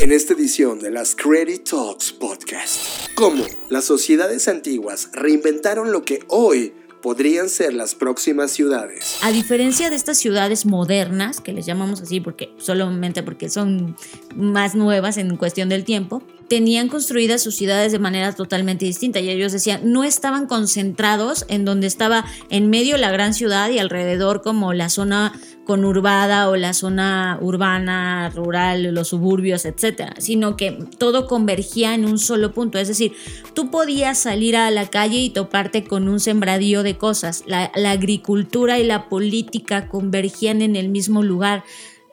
En esta edición de las Credit Talks Podcast, cómo las sociedades antiguas reinventaron lo que hoy podrían ser las próximas ciudades. A diferencia de estas ciudades modernas, que les llamamos así porque solamente porque son más nuevas en cuestión del tiempo, tenían construidas sus ciudades de manera totalmente distinta. Y ellos decían, no estaban concentrados en donde estaba en medio la gran ciudad y alrededor como la zona conurbada o la zona urbana, rural, los suburbios, etcétera, sino que todo convergía en un solo punto. Es decir, tú podías salir a la calle y toparte con un sembradío de cosas. La, la agricultura y la política convergían en el mismo lugar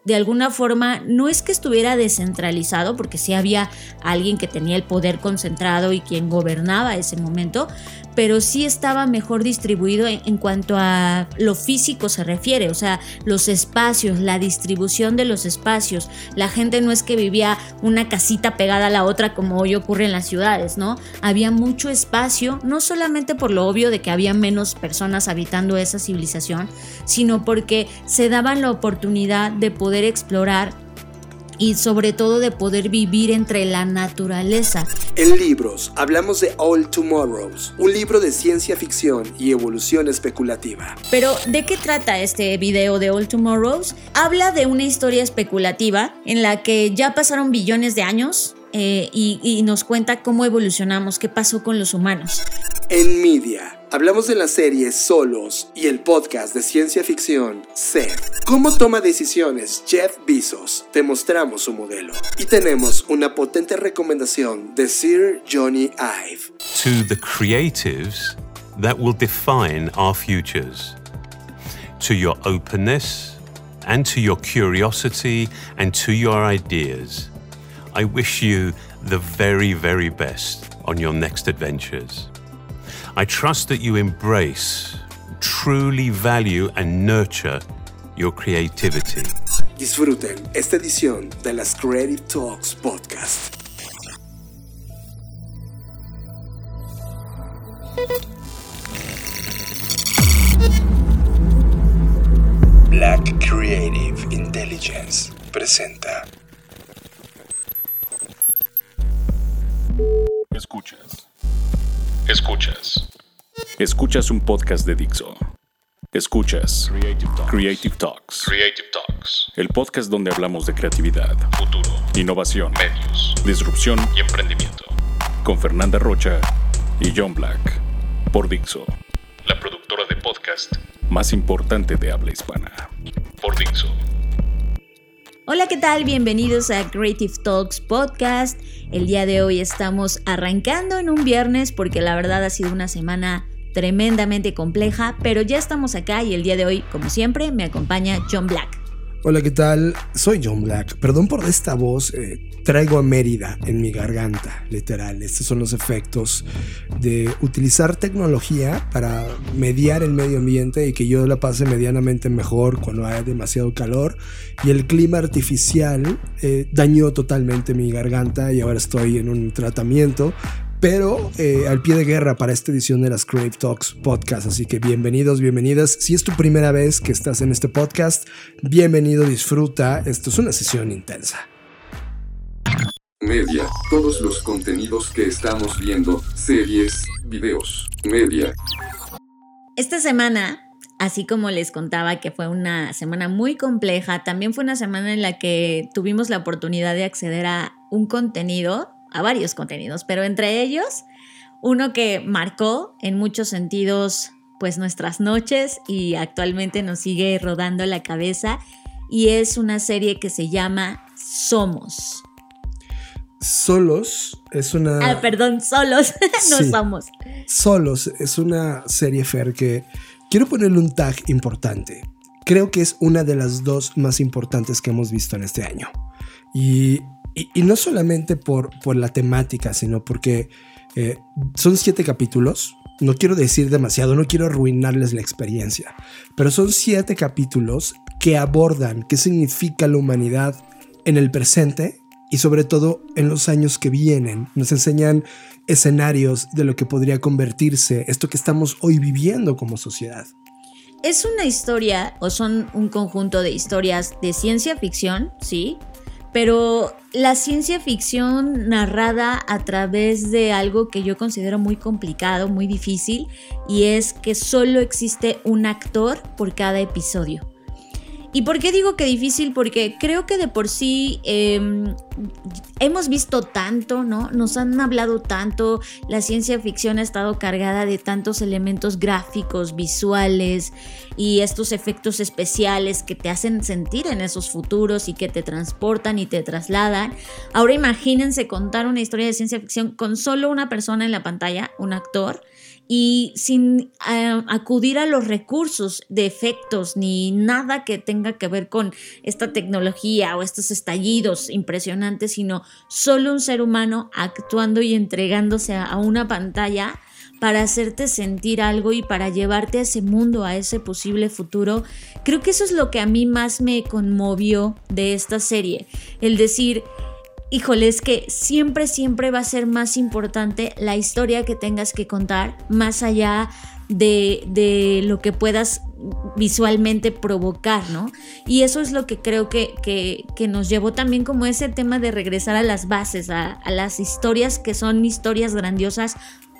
de alguna forma no es que estuviera descentralizado, porque sí había alguien que tenía el poder concentrado y quien gobernaba ese momento, pero sí estaba mejor distribuido en, cuanto a lo físico se refiere, o sea, los espacios, la distribución de los espacios. La gente no es que vivía una casita pegada a la otra como hoy ocurre en las ciudades, ¿no? Había mucho espacio, no solamente por lo obvio de que había menos personas habitando esa civilización, sino porque se daban la oportunidad de poder explorar y sobre todo de poder vivir entre la naturaleza. En libros hablamos de All Tomorrows, un libro de ciencia ficción y evolución especulativa. Pero, ¿de qué trata este video de All Tomorrows? Habla de una historia especulativa en la que ya pasaron billones de años eh, y, y nos cuenta cómo evolucionamos, qué pasó con los humanos. En Media hablamos de la serie Solos y el podcast de ciencia ficción Seth. ¿Cómo toma decisiones Jeff Bezos? Te mostramos su modelo. Y tenemos una potente recomendación de Sir Johnny Ive. To the creatives that will define our futures. To your openness and to your curiosity and to your ideas. I wish you the very, very best on your next adventures. I trust that you embrace, truly value, and nurture your creativity. Disfruten esta edición de las Creative Talks Podcast. Escuchas un podcast de Dixo. Escuchas Creative Talks. Creative Talks. El podcast donde hablamos de creatividad, futuro, innovación, medios, disrupción y emprendimiento. Con Fernanda Rocha y John Black. Por Dixo. La productora de podcast más importante de habla hispana. Por Dixo. Hola, ¿qué tal? Bienvenidos a Creative Talks Podcast. El día de hoy estamos arrancando en un viernes porque la verdad ha sido una semana tremendamente compleja, pero ya estamos acá y el día de hoy, como siempre, me acompaña John Black. Hola, ¿qué tal? Soy John Black. Perdón por esta voz. eh, traigo a Mérida en mi garganta, literal. Estos son los efectos de utilizar tecnología para mediar el medio ambiente y que yo la pase medianamente mejor cuando haya demasiado calor. Y el clima artificial eh, dañó totalmente mi garganta y ahora estoy en un tratamiento pero eh, al pie de guerra para esta edición de las Creative Talks podcast. Así que bienvenidos, bienvenidas. Si es tu primera vez que estás en este podcast, bienvenido, disfruta. Esto es una sesión intensa. Media, todos los contenidos que estamos viendo, series, videos, media. Esta semana, así como les contaba que fue una semana muy compleja, también fue una semana en la que tuvimos la oportunidad de acceder a un contenido, a varios contenidos, pero entre ellos uno que marcó en muchos sentidos pues nuestras noches y actualmente nos sigue rodando la cabeza y es una serie que se llama Somos. Solos es una. Ah, perdón, solos, no Sí. somos. Solos es una serie Fer que quiero ponerle un tag importante. Creo que es una de las dos más importantes que hemos visto en este año. Y, y- no solamente por, por la temática, sino porque eh, son siete capítulos. No quiero decir demasiado, no quiero arruinarles la experiencia, pero son siete capítulos que abordan qué significa la humanidad en el presente y sobre todo en los años que vienen. Nos enseñan escenarios de lo que podría convertirse esto que estamos hoy viviendo como sociedad. Es una historia o son un conjunto de historias de ciencia ficción, sí, pero la ciencia ficción narrada a través de algo que yo considero muy complicado, muy difícil, y es que solo existe un actor por cada episodio. ¿Y por qué digo que difícil? Porque creo que de por sí em, hemos visto tanto, ¿no? Nos han hablado tanto, la ciencia ficción ha estado cargada de tantos elementos gráficos, visuales y estos efectos especiales que te hacen sentir en esos futuros y que te transportan y te trasladan. Ahora imagínense contar una historia de ciencia ficción con solo una persona en la pantalla, un actor y sin eh, acudir a los recursos de efectos ni nada que tenga que ver con esta tecnología o estos estallidos impresionantes, sino solo un ser humano actuando y entregándose a una pantalla para hacerte sentir algo y para llevarte a ese mundo, a ese posible futuro. Creo que eso es lo que a mí más me conmovió de esta serie, el decir, híjole, es que siempre, siempre va a ser más importante la historia que tengas que contar, más allá de, lo que puedas visualmente provocar, ¿no? Y eso es lo que creo que, que, nos llevó también como ese tema de regresar a las bases, a las historias que son historias grandiosas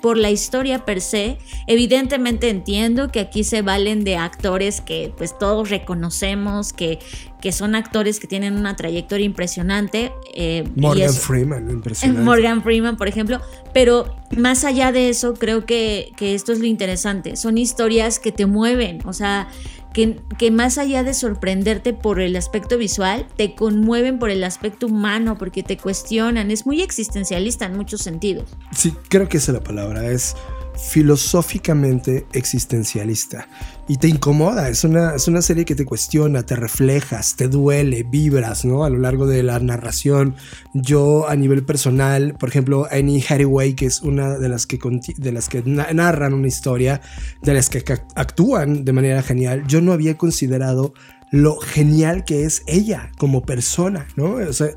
por la historia per se. Evidentemente entiendo que aquí se valen de actores que pues todos reconocemos, que, que son actores que tienen una trayectoria impresionante. Eh, Morgan Freeman, impresionante. Morgan Freeman, por ejemplo. Pero más allá de eso, creo que, que esto es lo interesante. Son historias que te mueven, o sea que, más allá de sorprenderte por el aspecto visual, te conmueven por el aspecto humano, porque te cuestionan. Es muy existencialista en muchos sentidos. Sí, creo que esa es la palabra. Es filosóficamente existencialista y te incomoda. Es una, es una serie que te cuestiona, te reflejas, te duele, vibras, ¿no? A lo largo de la narración. Yo, a nivel personal, por ejemplo, Annie Hathaway, que es una de las que, de las que narran una historia, de las que actúan de manera genial, yo no había considerado lo genial que es ella como persona, ¿no? O sea,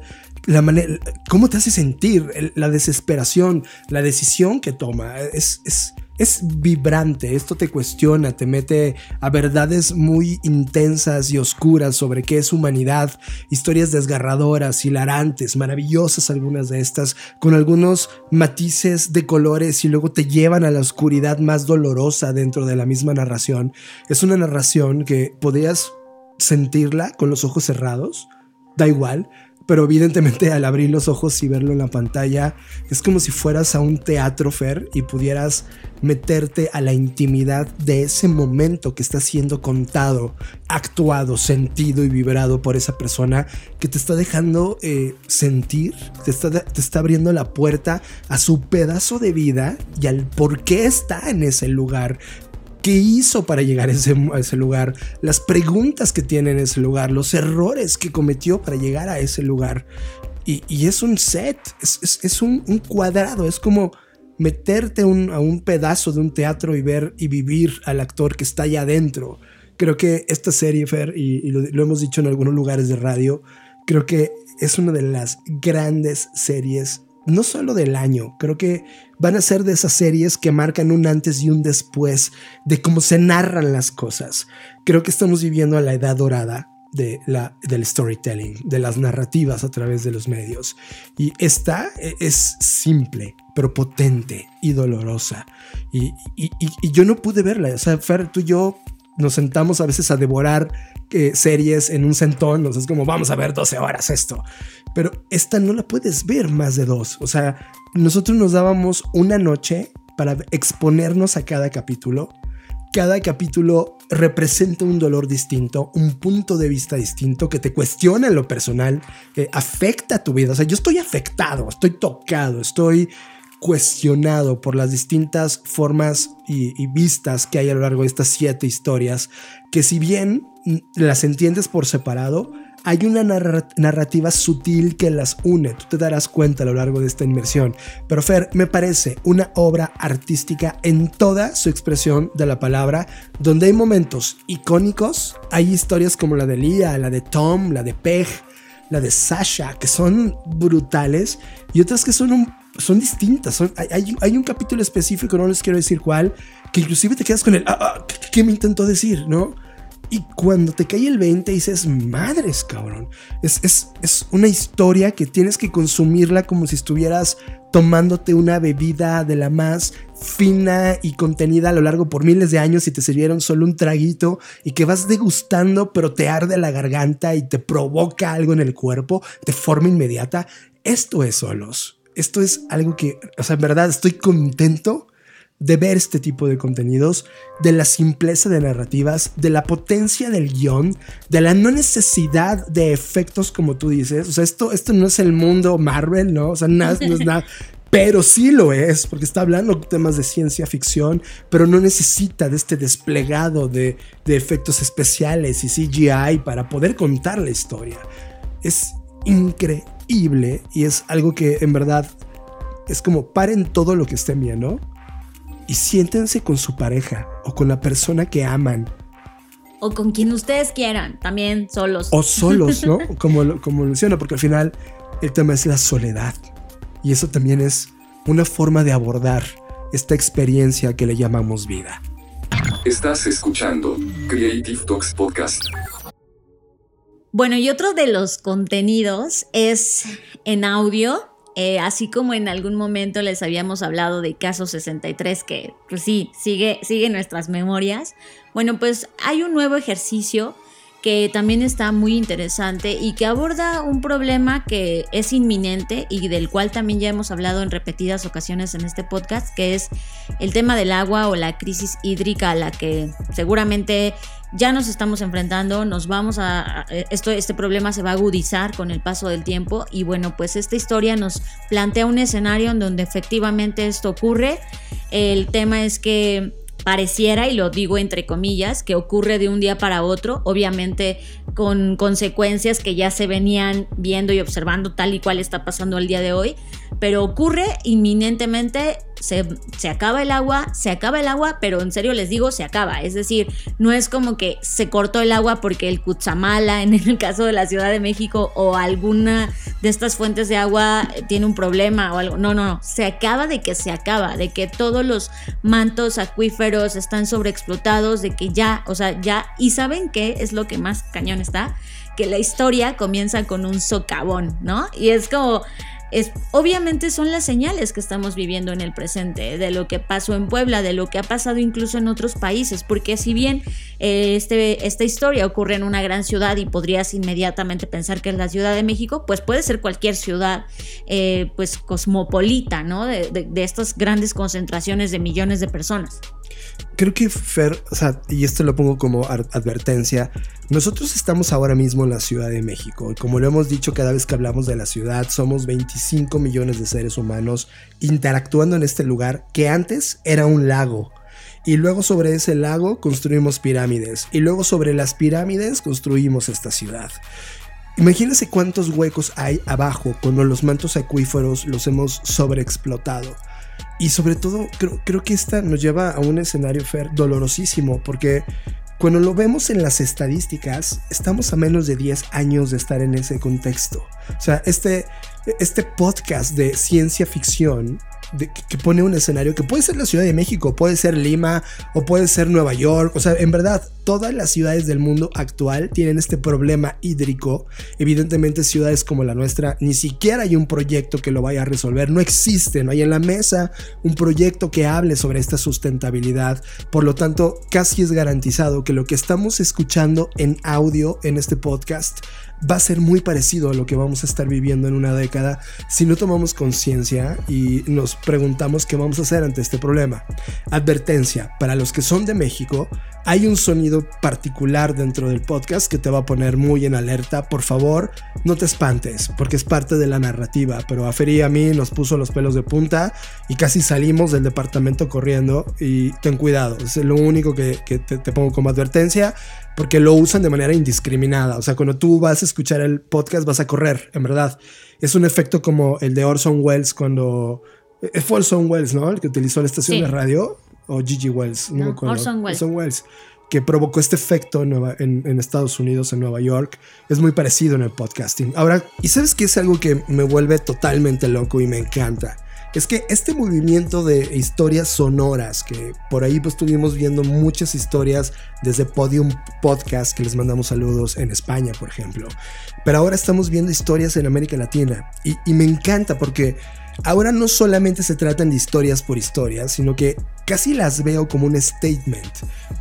la manera, cómo te hace sentir, la desesperación, la decisión que toma, es, es, es vibrante, esto te cuestiona, te mete a verdades muy intensas y oscuras sobre qué es humanidad, historias desgarradoras, hilarantes, maravillosas algunas de estas, con algunos matices de colores y luego te llevan a la oscuridad más dolorosa dentro de la misma narración. Es una narración que podías sentirla con los ojos cerrados, da igual, pero evidentemente al abrir los ojos y verlo en la pantalla es como si fueras a un teatro Fer y pudieras meterte a la intimidad de ese momento que está siendo contado, actuado, sentido y vibrado por esa persona que te está dejando eh, sentir, te está, te está abriendo la puerta a su pedazo de vida y al por qué está en ese lugar, qué hizo para llegar a ese, lugar, las preguntas que tiene en ese lugar, los errores que cometió para llegar a ese lugar. Y, es un set, es, un, cuadrado, es como meterte a un pedazo de un teatro y ver y vivir al actor que está allá adentro. Creo que esta serie, Fer, y, lo hemos dicho en algunos lugares de radio, creo que es una de las grandes series no solo del año, creo que van a ser de esas series que marcan un antes y un después de cómo se narran las cosas. Creo que estamos viviendo la edad dorada de la, del storytelling, de las narrativas a través de los medios. Y esta es simple, pero potente y dolorosa. Y, yo no pude verla. O sea, Fer, tú y yo nos sentamos a veces a devorar eh, series en un centón. O sea, es como, vamos a ver 12 horas esto pero esta no la puedes ver más de dos. O sea, nosotros nos dábamos una noche para exponernos a cada capítulo. Cada capítulo representa un dolor distinto, un punto de vista distinto que te cuestiona lo personal, que afecta tu vida. O sea, yo estoy afectado, estoy tocado, estoy cuestionado por las distintas formas y, vistas que hay a lo largo de estas siete historias, que si bien las entiendes por separado, hay una narrativa sutil que las une, tú te darás cuenta a lo largo de esta inmersión. Pero Fer, me parece una obra artística en toda su expresión de la palabra, donde hay momentos icónicos, hay historias como la de Lia, la de Tom, la de Peg, la de Sasha, que son brutales, y otras que son, son distintas. hay, un capítulo específico, no les quiero decir cuál, que inclusive te quedas con el, ah, ah, ¿qué, me intentó decir? ¿No? Y cuando te cae el 20 dices, madres, cabrón. Es, es, es, una historia que tienes que consumirla como si estuvieras tomándote una bebida de la más fina y contenida a lo largo por miles de años y te sirvieron solo un traguito y que vas degustando pero te arde la garganta y te provoca algo en el cuerpo de forma inmediata. Esto es solos. Esto es algo que, o sea, en verdad estoy contento de ver este tipo de contenidos, de la simpleza de narrativas, de la potencia del guion, de la no necesidad de efectos como tú dices. O sea, esto, esto no es el mundo Marvel, ¿no? O sea, nada, no es nada. Pero sí lo es, porque está hablando de temas de ciencia ficción, pero no necesita de este desplegado de, de efectos especiales y CGI para poder contar la historia. Es increíble y es algo que en verdad es como paren todo lo que estén viendo y siéntense con su pareja o con la persona que aman. O con quien ustedes quieran, también solos. O solos, ¿no? como, como menciono, porque al final el tema es la soledad. Y eso también es una forma de abordar esta experiencia que le llamamos vida. Estás escuchando Creative Talks Podcast. Bueno, y otro de los contenidos es en audio eh, así como en algún momento les habíamos hablado de Caso 63, que pues sí, sigue, sigue nuestras memorias. Bueno, pues hay un nuevo ejercicio que también está muy interesante y que aborda un problema que es inminente y del cual también ya hemos hablado en repetidas ocasiones en este podcast, que es el tema del agua o la crisis hídrica a la que seguramente ya nos estamos enfrentando, nos vamos a, esto, este problema se va a agudizar con el paso del tiempo y bueno, pues esta historia nos plantea un escenario en donde efectivamente esto ocurre. El tema es que pareciera, y lo digo entre comillas, que ocurre de un día para otro, obviamente con consecuencias que ya se venían viendo y observando tal y cual está pasando el día de hoy, pero ocurre inminentemente se, acaba el agua, se acaba el agua, pero en serio les digo, se acaba. Es decir, no es como que se cortó el agua porque el Cutzamala, en el caso de la Ciudad de México, o alguna de estas fuentes de agua eh, tiene un problema o algo. No, no, no. Se acaba de que se acaba, de que todos los mantos acuíferos están sobreexplotados, de que ya, o sea, ya. Y saben qué es lo que más cañón está? Que la historia comienza con un socavón, ¿no? Y es como obviamente son las señales que estamos viviendo en el presente, de lo que pasó en Puebla, de lo que ha pasado incluso en otros países, porque si bien eh, este, esta historia ocurre en una gran ciudad y podrías inmediatamente pensar que es la Ciudad de México, pues puede ser cualquier ciudad eh, pues cosmopolita, ¿no? De estas grandes concentraciones de millones de personas. Creo que Fer, y esto lo pongo como advertencia, nosotros estamos ahora mismo en la Ciudad de México y como lo hemos dicho cada vez que hablamos de la ciudad, somos 25 millones de seres humanos interactuando en este lugar que antes era un lago. Y luego sobre ese lago construimos pirámides. Y luego sobre las pirámides construimos esta ciudad. Imagínense cuántos huecos hay abajo cuando los mantos acuíferos los hemos sobreexplotado. Y sobre todo, creo, creo que esta nos lleva a un escenario Fer dolorosísimo, porque cuando lo vemos en las estadísticas, estamos a menos de 10 años de estar en ese contexto. O sea, este, este podcast de ciencia ficción que pone un escenario que puede ser la Ciudad de México, puede ser Lima o puede ser Nueva York. O sea, en verdad, todas las ciudades del mundo actual tienen este problema hídrico. Evidentemente, ciudades como la nuestra, ni siquiera hay un proyecto que lo vaya a resolver. No existe, no hay en la mesa un proyecto que hable sobre esta sustentabilidad. Por lo tanto, casi es garantizado que lo que estamos escuchando en audio en este podcast va a ser muy parecido a lo que vamos a estar viviendo en una década si no tomamos conciencia y nos preguntamos qué vamos a hacer ante este problema. Advertencia, para los que son de México, hay un sonido particular dentro del podcast que te va a poner muy en alerta. Por favor, no te espantes, porque es parte de la narrativa, pero a Feri y a mí nos puso los pelos de punta y casi salimos del departamento corriendo y ten cuidado, es lo único que, te pongo como advertencia porque lo usan de manera indiscriminada. O sea, cuando tú vas a escuchar el podcast vas a correr, en verdad. Es un efecto como el de Orson Welles cuando... Eh, fue Orson Welles, ¿no? El que utilizó la estación de radio. O Gigi Wells, no, Orson Welles. Orson Welles que provocó este efecto en, en, Estados Unidos, en Nueva York, es muy parecido en el podcasting. Ahora, ¿y sabes qué es algo que me vuelve totalmente loco y me encanta? Es que este movimiento de historias sonoras, que por ahí pues estuvimos viendo muchas historias desde Podium Podcast, que les mandamos saludos en España, por ejemplo, pero ahora estamos viendo historias en América Latina. Y, y me encanta porque ahora no solamente se tratan de historias por historias, sino que casi las veo como un statement.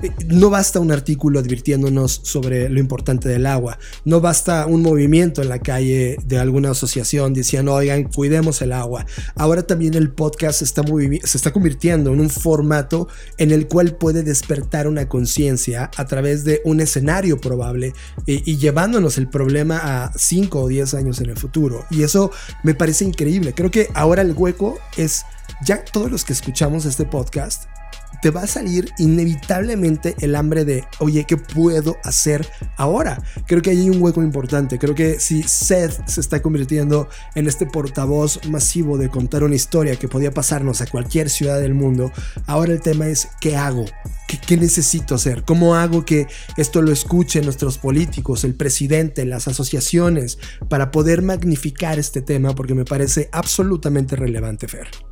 Eh, no basta un artículo advirtiéndonos sobre lo importante del agua, no basta un movimiento en la calle de alguna asociación diciendo, oigan, cuidemos el agua. Ahora también el podcast se está, se está convirtiendo en un formato en el cual puede despertar una conciencia a través de un escenario probable y, y llevándonos el problema a 5 o 10 años en el futuro. Y eso me parece increíble. Creo que ahora el hueco es ya todos los que escuchamos este podcast, te va a salir inevitablemente el hambre de, oye, ¿qué puedo hacer ahora? Creo que hay un hueco importante. Creo que si Seth se está convirtiendo en este portavoz masivo de contar una historia que podía pasarnos a cualquier ciudad del mundo, ahora el tema es, ¿qué hago? ¿Qué, qué necesito hacer? ¿Cómo hago que esto lo escuchen nuestros políticos, el presidente, las asociaciones, para poder magnificar este tema? Porque me parece absolutamente relevante, Fer.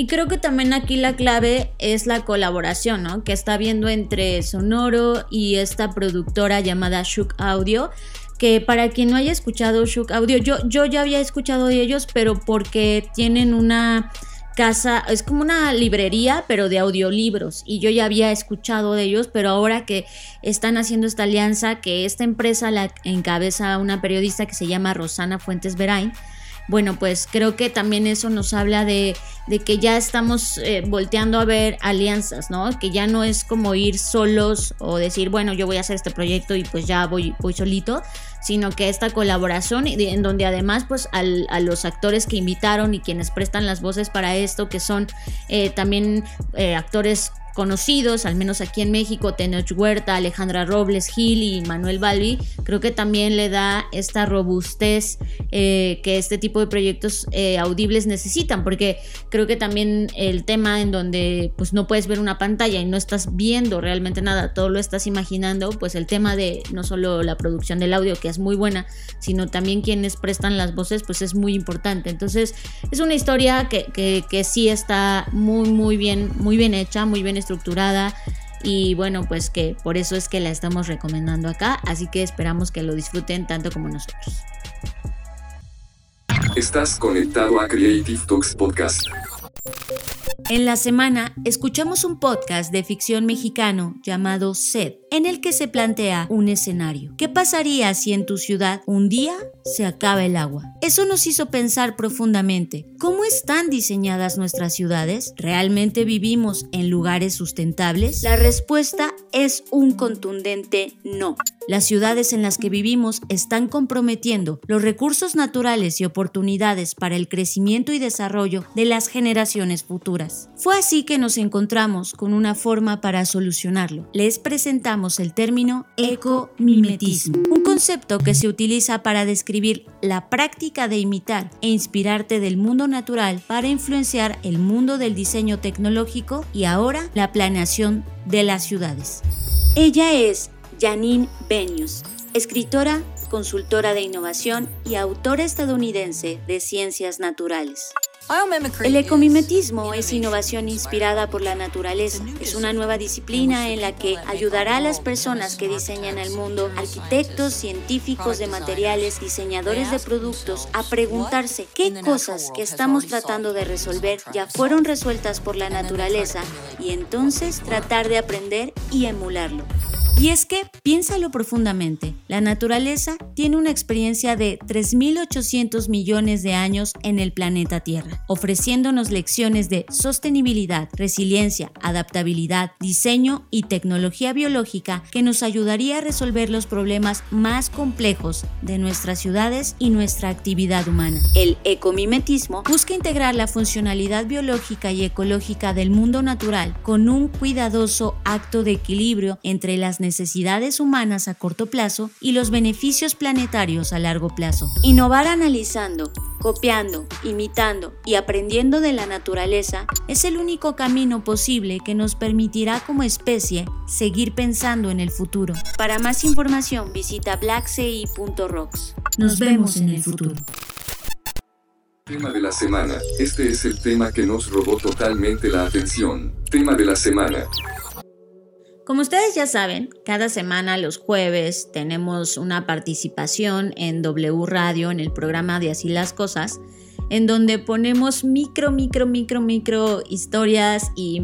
Y creo que también aquí la clave es la colaboración. Que está viendo entre Sonoro y esta productora llamada Shook Audio. Que para quien no haya escuchado Shook Audio, yo, yo ya había escuchado de ellos, pero porque tienen una casa, es como una librería, pero de audiolibros. Y yo ya había escuchado de ellos, pero ahora que están haciendo esta alianza, que esta empresa la encabeza una periodista que se llama Rosana Fuentes Verain bueno, pues creo que también eso nos habla de, que ya estamos eh, volteando a ver alianzas, ¿no? Que ya no es como ir solos o decir, bueno, yo voy a hacer este proyecto y pues ya voy, voy solito, sino que esta colaboración en donde además pues a los actores que invitaron y quienes prestan las voces para esto, que son eh, también eh, actores conocidos, al menos aquí en México, Tenoch Huerta, Alejandra Robles Gil y Manuel Balbi, creo que también le da esta robustez eh, que este tipo de proyectos eh, audibles necesitan, porque creo que también el tema en donde pues no puedes ver una pantalla y no estás viendo realmente nada, todo lo estás imaginando, pues el tema de no solo la producción del audio, que es muy buena, sino también quienes prestan las voces, pues es muy importante. Entonces, es una historia que, que, que sí está muy, muy bien, muy bien hecha, muy bien estructurada y bueno, pues que por eso es que la estamos recomendando acá, así que esperamos que lo disfruten tanto como nosotros. Estás conectado a Creative Talks Podcast. En la semana escuchamos un podcast de ficción mexicano llamado Sed, en el que se plantea un escenario. ¿Qué pasaría si en tu ciudad un día se acaba el agua? Eso nos hizo pensar profundamente. ¿Cómo están diseñadas nuestras ciudades? ¿Realmente vivimos en lugares sustentables? La respuesta es un contundente no. Las ciudades en las que vivimos están comprometiendo los recursos naturales y oportunidades para el crecimiento y desarrollo de las generaciones futuras. Fue así que nos encontramos con una forma para solucionarlo. Les presentamos el término ecomimetismo, un concepto que se utiliza para describir la práctica de imitar e inspirarte del mundo natural para influenciar el mundo del diseño tecnológico y ahora la planeación de las ciudades. Ella es Janine Benius, escritora, consultora de innovación y autora estadounidense de ciencias naturales. El ecomimetismo es innovación inspirada por la naturaleza. Es una nueva disciplina en la que ayudará a las personas que diseñan el mundo, arquitectos, científicos de materiales, diseñadores de productos, a preguntarse qué cosas que estamos tratando de resolver ya fueron resueltas por la naturaleza y entonces tratar de aprender y emularlo. Y es que, piénsalo profundamente, la naturaleza tiene una experiencia de 3.800 millones de años en el planeta Tierra, ofreciéndonos lecciones de sostenibilidad, resiliencia, adaptabilidad, diseño y tecnología biológica que nos ayudaría a resolver los problemas más complejos de nuestras ciudades y nuestra actividad humana. El ecomimetismo busca integrar la funcionalidad biológica y ecológica del mundo natural con un cuidadoso acto de equilibrio entre las necesidades humanas a corto plazo y los beneficios planetarios a largo plazo. Innovar analizando, copiando, imitando y aprendiendo de la naturaleza es el único camino posible que nos permitirá como especie seguir pensando en el futuro. Para más información visita blackci.rocks. Nos vemos en el futuro. Tema de la semana. Este es el tema que nos robó totalmente la atención. Tema de la semana. Como ustedes ya saben, cada semana los jueves tenemos una participación en W Radio en el programa de Así las Cosas, en donde ponemos micro, micro, micro, micro historias y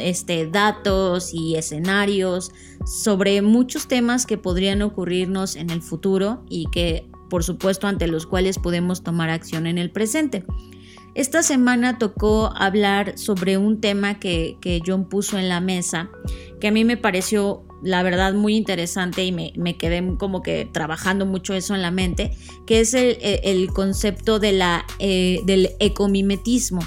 este, datos y escenarios sobre muchos temas que podrían ocurrirnos en el futuro y que por supuesto ante los cuales podemos tomar acción en el presente. Esta semana tocó hablar sobre un tema que, John puso en la mesa, que a mí me pareció la verdad muy interesante y me, quedé como que trabajando mucho eso en la mente, que es el, concepto de la, eh, del ecomimetismo.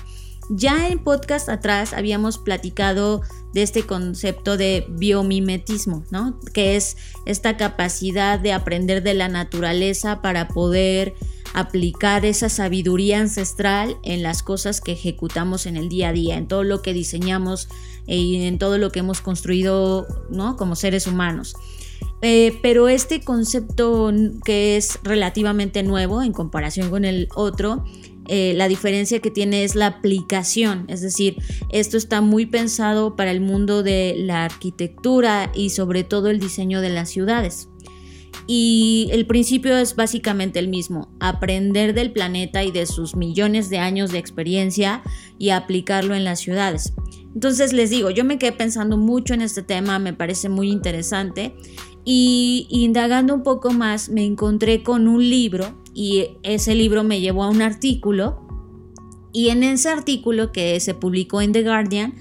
Ya en podcast atrás habíamos platicado de este concepto de biomimetismo, ¿no? Que es esta capacidad de aprender de la naturaleza para poder aplicar esa sabiduría ancestral en las cosas que ejecutamos en el día a día, en todo lo que diseñamos y en todo lo que hemos construido, ¿no? Como seres humanos. Eh, pero este concepto que es relativamente nuevo en comparación con el otro, eh, la diferencia que tiene es la aplicación, es decir, esto está muy pensado para el mundo de la arquitectura y sobre todo el diseño de las ciudades. Y el principio es básicamente el mismo, aprender del planeta y de sus millones de años de experiencia y aplicarlo en las ciudades. Entonces les digo, yo me quedé pensando mucho en este tema, me parece muy interesante y indagando un poco más me encontré con un libro y ese libro me llevó a un artículo y en ese artículo que se publicó en The Guardian,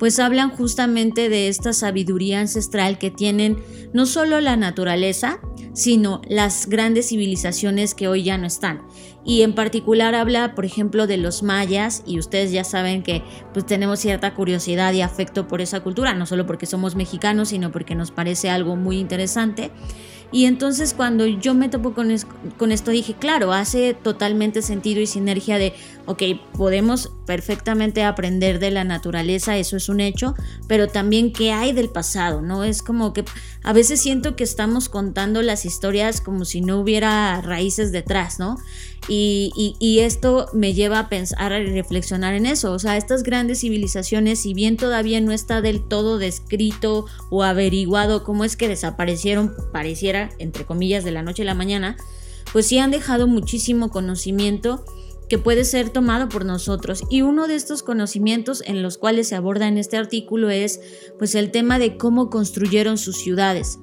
pues hablan justamente de esta sabiduría ancestral que tienen no solo la naturaleza, sino las grandes civilizaciones que hoy ya no están. Y en particular habla, por ejemplo, de los mayas, y ustedes ya saben que pues tenemos cierta curiosidad y afecto por esa cultura, no solo porque somos mexicanos, sino porque nos parece algo muy interesante. Y entonces cuando yo me topo con, con, esto dije, claro, hace totalmente sentido y sinergia de, ok, podemos perfectamente aprender de la naturaleza, eso es un hecho, pero también qué hay del pasado, ¿no? Es como que a veces siento que estamos contando las historias como si no hubiera raíces detrás, ¿no? Y, y, esto me lleva a pensar, a reflexionar en eso. O sea, estas grandes civilizaciones, si bien todavía no está del todo descrito o averiguado cómo es que desaparecieron, pareciera, entre comillas, de la noche a la mañana, pues sí han dejado muchísimo conocimiento que puede ser tomado por nosotros. Y uno de estos conocimientos en los cuales se aborda en este artículo es pues el tema de cómo construyeron sus ciudades.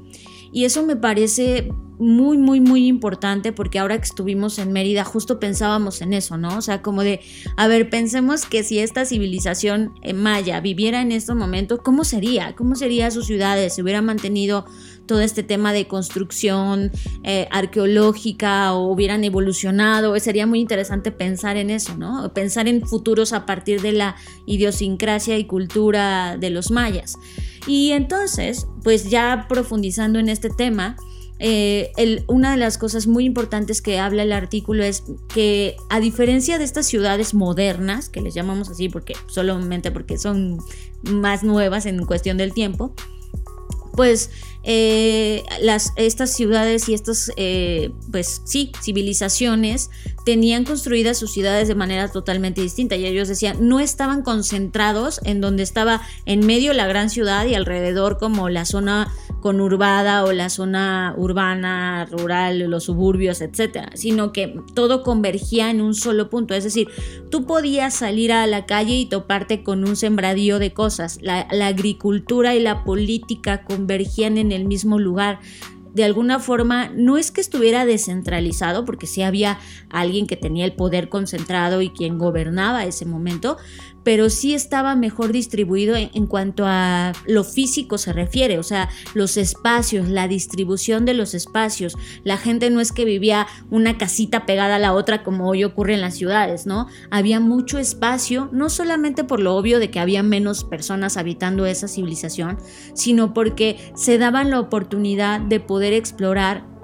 Y eso me parece muy, muy, muy importante porque ahora que estuvimos en Mérida justo pensábamos en eso, ¿no? O sea, como de, a ver, pensemos que si esta civilización eh, maya viviera en estos momentos, ¿cómo sería? ¿Cómo sería sus ciudades? Si hubiera mantenido todo este tema de construcción eh, arqueológica o hubieran evolucionado, sería muy interesante pensar en eso, ¿no? Pensar en futuros a partir de la idiosincrasia y cultura de los mayas. Y entonces, pues ya profundizando en este tema, eh, una de las cosas muy importantes que habla el artículo es que a diferencia de estas ciudades modernas, que les llamamos así porque solamente porque son más nuevas en cuestión del tiempo, pues eh, estas ciudades y estas, eh, pues sí, civilizaciones tenían construidas sus ciudades de manera totalmente distinta y ellos decían, no estaban concentrados en donde estaba en medio la gran ciudad y alrededor como la zona conurbada o la zona urbana, rural, los suburbios, etcétera, sino que todo convergía en un solo punto. Es decir, tú podías salir a la calle y toparte con un sembradío de cosas. La, la agricultura y la política convergían en el mismo lugar. De alguna forma no es que estuviera descentralizado, porque sí había alguien que tenía el poder concentrado y quien gobernaba ese momento, pero sí estaba mejor distribuido en, cuanto a lo físico se refiere, o sea, los espacios, la distribución de los espacios. La gente no es que vivía una casita pegada a la otra como hoy ocurre en las ciudades, ¿no? Había mucho espacio, no solamente por lo obvio de que había menos personas habitando esa civilización, sino porque se daban la oportunidad de poder explorar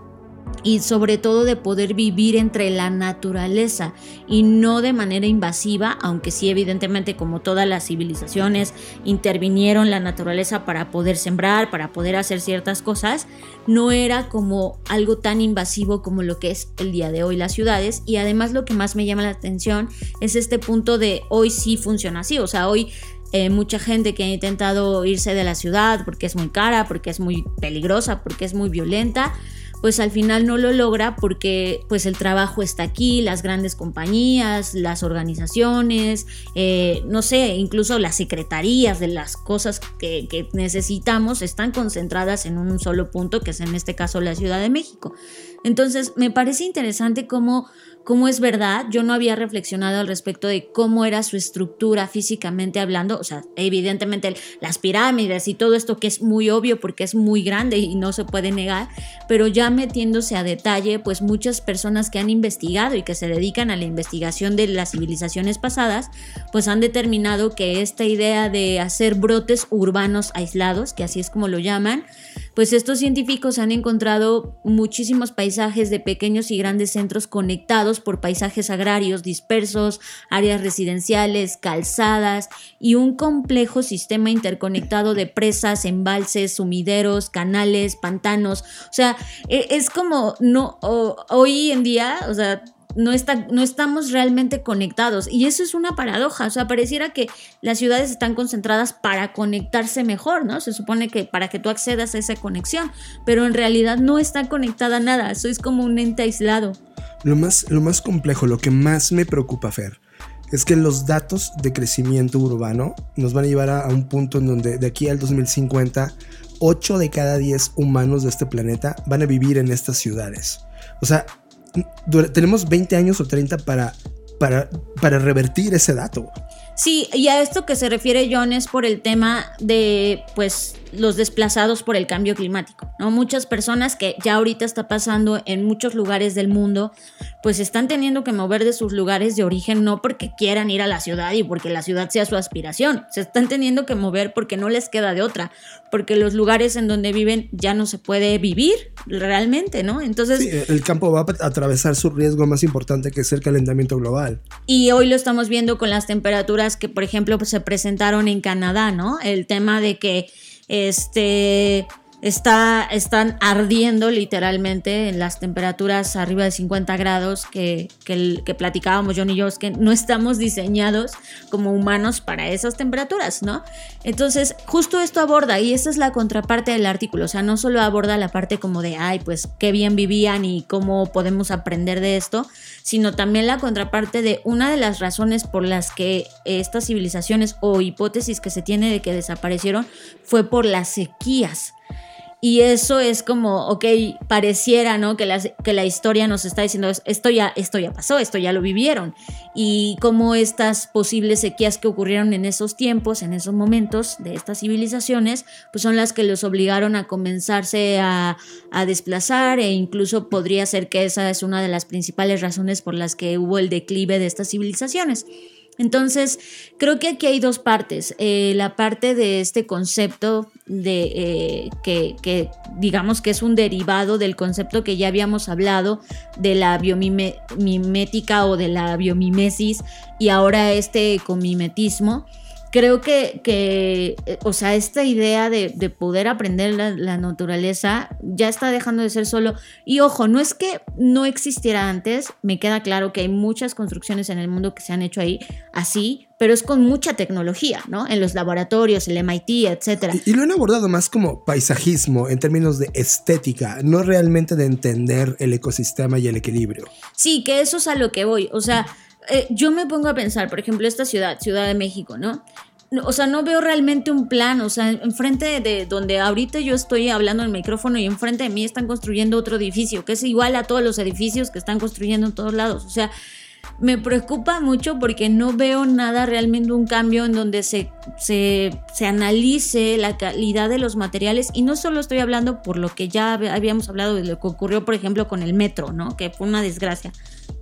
y sobre todo de poder vivir entre la naturaleza y no de manera invasiva, aunque sí evidentemente como todas las civilizaciones intervinieron la naturaleza para poder sembrar, para poder hacer ciertas cosas, no era como algo tan invasivo como lo que es el día de hoy las ciudades. Y además lo que más me llama la atención es este punto de hoy sí funciona así, o sea, hoy eh, mucha gente que ha intentado irse de la ciudad porque es muy cara, porque es muy peligrosa, porque es muy violenta, pues al final no lo logra porque pues el trabajo está aquí, las grandes compañías, las organizaciones, eh, no sé, incluso las secretarías de las cosas que, que necesitamos están concentradas en un solo punto, que es en este caso la Ciudad de México. Entonces me parece interesante cómo cómo es verdad, yo no había reflexionado al respecto de cómo era su estructura físicamente hablando, o sea, evidentemente las pirámides y todo esto que es muy obvio porque es muy grande y no se puede negar, pero ya metiéndose a detalle, pues muchas personas que han investigado y que se dedican a la investigación de las civilizaciones pasadas, pues han determinado que esta idea de hacer brotes urbanos aislados, que así es como lo llaman, pues estos científicos han encontrado muchísimos paisajes de pequeños y grandes centros conectados por paisajes agrarios dispersos, áreas residenciales, calzadas y un complejo sistema interconectado de presas, embalses, sumideros, canales, pantanos. O sea, e, es como no hoy en día, o sea, no, está, no estamos realmente conectados. Y eso es una paradoja. O sea, pareciera que las ciudades están concentradas para conectarse mejor, ¿no? Se supone que para que tú accedas a esa conexión, pero en realidad no está conectada nada. Eso es como un ente aislado. Lo más, lo más complejo, lo que más me preocupa, Fer, es que los datos de crecimiento urbano nos van a llevar a, un punto en donde de aquí al 2050, 8 de cada 10 humanos de este planeta van a vivir en estas ciudades. O sea, tenemos 20 años o 30 para, para, para revertir ese dato. Sí, y a esto que se refiere John es por el tema de, pues, los desplazados por el cambio climático, ¿no? Muchas personas que ya ahorita está pasando en muchos lugares del mundo, pues están teniendo que mover de sus lugares de origen no porque quieran ir a la ciudad y porque la ciudad sea su aspiración, se están teniendo que mover porque no les queda de otra, porque los lugares en donde viven ya no se puede vivir realmente, ¿no? Entonces... Sí, el campo va a atravesar su riesgo más importante que es el calentamiento global. Y hoy lo estamos viendo con las temperaturas que, por ejemplo, pues, se presentaron en Canadá, ¿no? El tema de que este, está, están ardiendo literalmente en las temperaturas arriba de 50 grados que, que, platicábamos John y yo, es que no estamos diseñados como humanos para esas temperaturas, ¿no? Entonces, justo esto aborda, y esta es la contraparte del artículo, o sea, no solo aborda la parte como de, ay, pues qué bien vivían y cómo podemos aprender de esto, sino también la contraparte de una de las razones por las que estas civilizaciones o hipótesis que se tiene de que desaparecieron fue por las sequías. Y eso es como, ok, pareciera, ¿no? Que la, que la historia nos está diciendo, esto ya, esto ya pasó, esto ya lo vivieron. Y como estas posibles sequías que ocurrieron en esos tiempos, en esos momentos de estas civilizaciones, pues son las que los obligaron a comenzarse a, a desplazar e incluso podría ser que esa es una de las principales razones por las que hubo el declive de estas civilizaciones. Entonces, creo que aquí hay dos partes. Eh, la parte de este concepto de eh, que, digamos que es un derivado del concepto que ya habíamos hablado de la biomimética o de la biomimesis y ahora este ecomimetismo creo que, que, eh, o sea, esta idea de, poder aprender la, naturaleza ya está dejando de ser solo. Y ojo, no es que no existiera antes, me queda claro que hay muchas construcciones en el mundo que se han hecho ahí así, pero es con mucha tecnología, ¿no? En los laboratorios, el MIT, etc. Y, y lo han abordado más como paisajismo en términos de estética, no realmente de entender el ecosistema y el equilibrio. Sí, que eso es a lo que voy. O sea, eh, yo me pongo a pensar, por ejemplo, esta ciudad, Ciudad de México, ¿no? O sea, no veo realmente un plan. O sea, enfrente de donde ahorita yo estoy hablando en el micrófono y enfrente de mí están construyendo otro edificio, que es igual a todos los edificios que están construyendo en todos lados. O sea, me preocupa mucho porque no veo nada realmente un cambio en donde se, se, se, analice la calidad de los materiales y no solo estoy hablando por lo que ya habíamos hablado de lo que ocurrió por ejemplo con el metro, ¿no? que fue una desgracia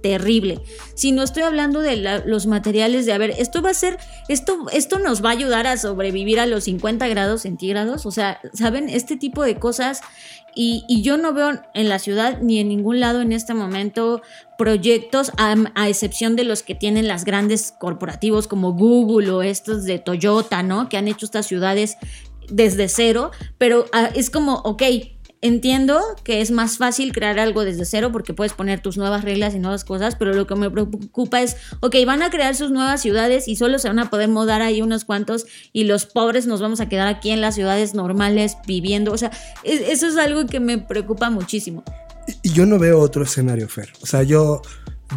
terrible, sino estoy hablando de los materiales de, a ver, esto va a ser, esto, esto nos va a ayudar a sobrevivir a los 50 grados centígrados, o sea, ¿saben? Este tipo de cosas y, yo no veo en la ciudad ni en ningún lado en este momento proyectos, a, excepción de los que tienen las grandes corporativos como Google o estos de Toyota, ¿no? Que han hecho estas ciudades desde cero, pero ah, es como, ok, Entiendo que es más fácil crear algo desde cero porque puedes poner tus nuevas reglas y nuevas cosas, pero lo que me preocupa es, ok, van a crear sus nuevas ciudades y solo se van a poder mudar ahí unos cuantos y los pobres nos vamos a quedar aquí en las ciudades normales viviendo. O sea, eso es algo que me preocupa muchísimo. Y yo no veo otro escenario, Fer. O sea, yo,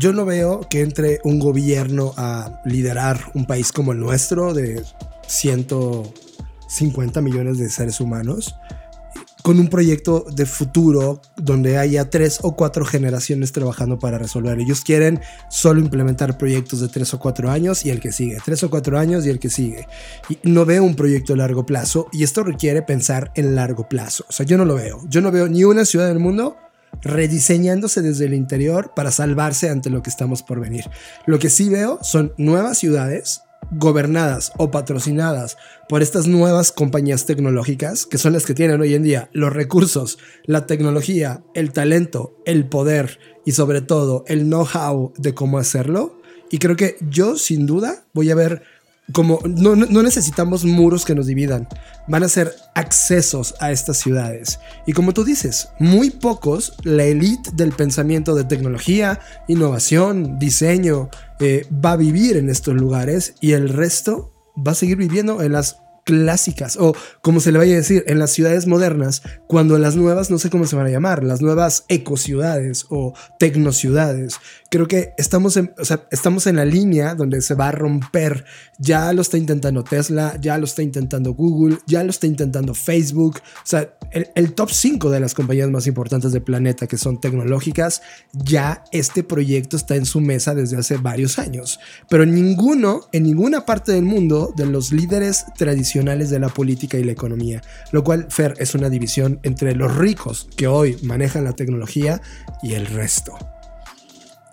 yo no veo que entre un gobierno a liderar un país como el nuestro de 150 millones de seres humanos con un proyecto de futuro donde haya tres o cuatro generaciones trabajando para resolver. Ellos quieren solo implementar proyectos de tres o cuatro años y el que sigue, tres o cuatro años y el que sigue. No veo un proyecto a largo plazo y esto requiere pensar en largo plazo. O sea, yo no lo veo. Yo no veo ni una ciudad del mundo rediseñándose desde el interior para salvarse ante lo que estamos por venir. Lo que sí veo son nuevas ciudades gobernadas o patrocinadas por estas nuevas compañías tecnológicas, que son las que tienen hoy en día los recursos, la tecnología, el talento, el poder y sobre todo el know-how de cómo hacerlo. Y creo que yo sin duda voy a ver como no, necesitamos muros que nos dividan, van a ser accesos a estas ciudades. Y como tú dices, muy pocos, la élite del pensamiento de tecnología, innovación, diseño, eh, va a vivir en estos lugares y el resto va a seguir viviendo en las clásicas o como se le vaya a decir en las ciudades modernas, cuando las nuevas no sé cómo se van a llamar, las nuevas ecociudades o tecnociudades. Creo que estamos en, estamos en la línea donde se va a romper. Ya lo está intentando Tesla, ya lo está intentando Google, ya lo está intentando Facebook. O sea, el, el top 5 de las compañías más importantes del planeta que son tecnológicas, ya este proyecto está en su mesa desde hace varios años. Pero ninguno, en ninguna parte del mundo, de los líderes tradicionales, de la política y la economía, lo cual, Fer, es una división entre los ricos que hoy manejan la tecnología y el resto.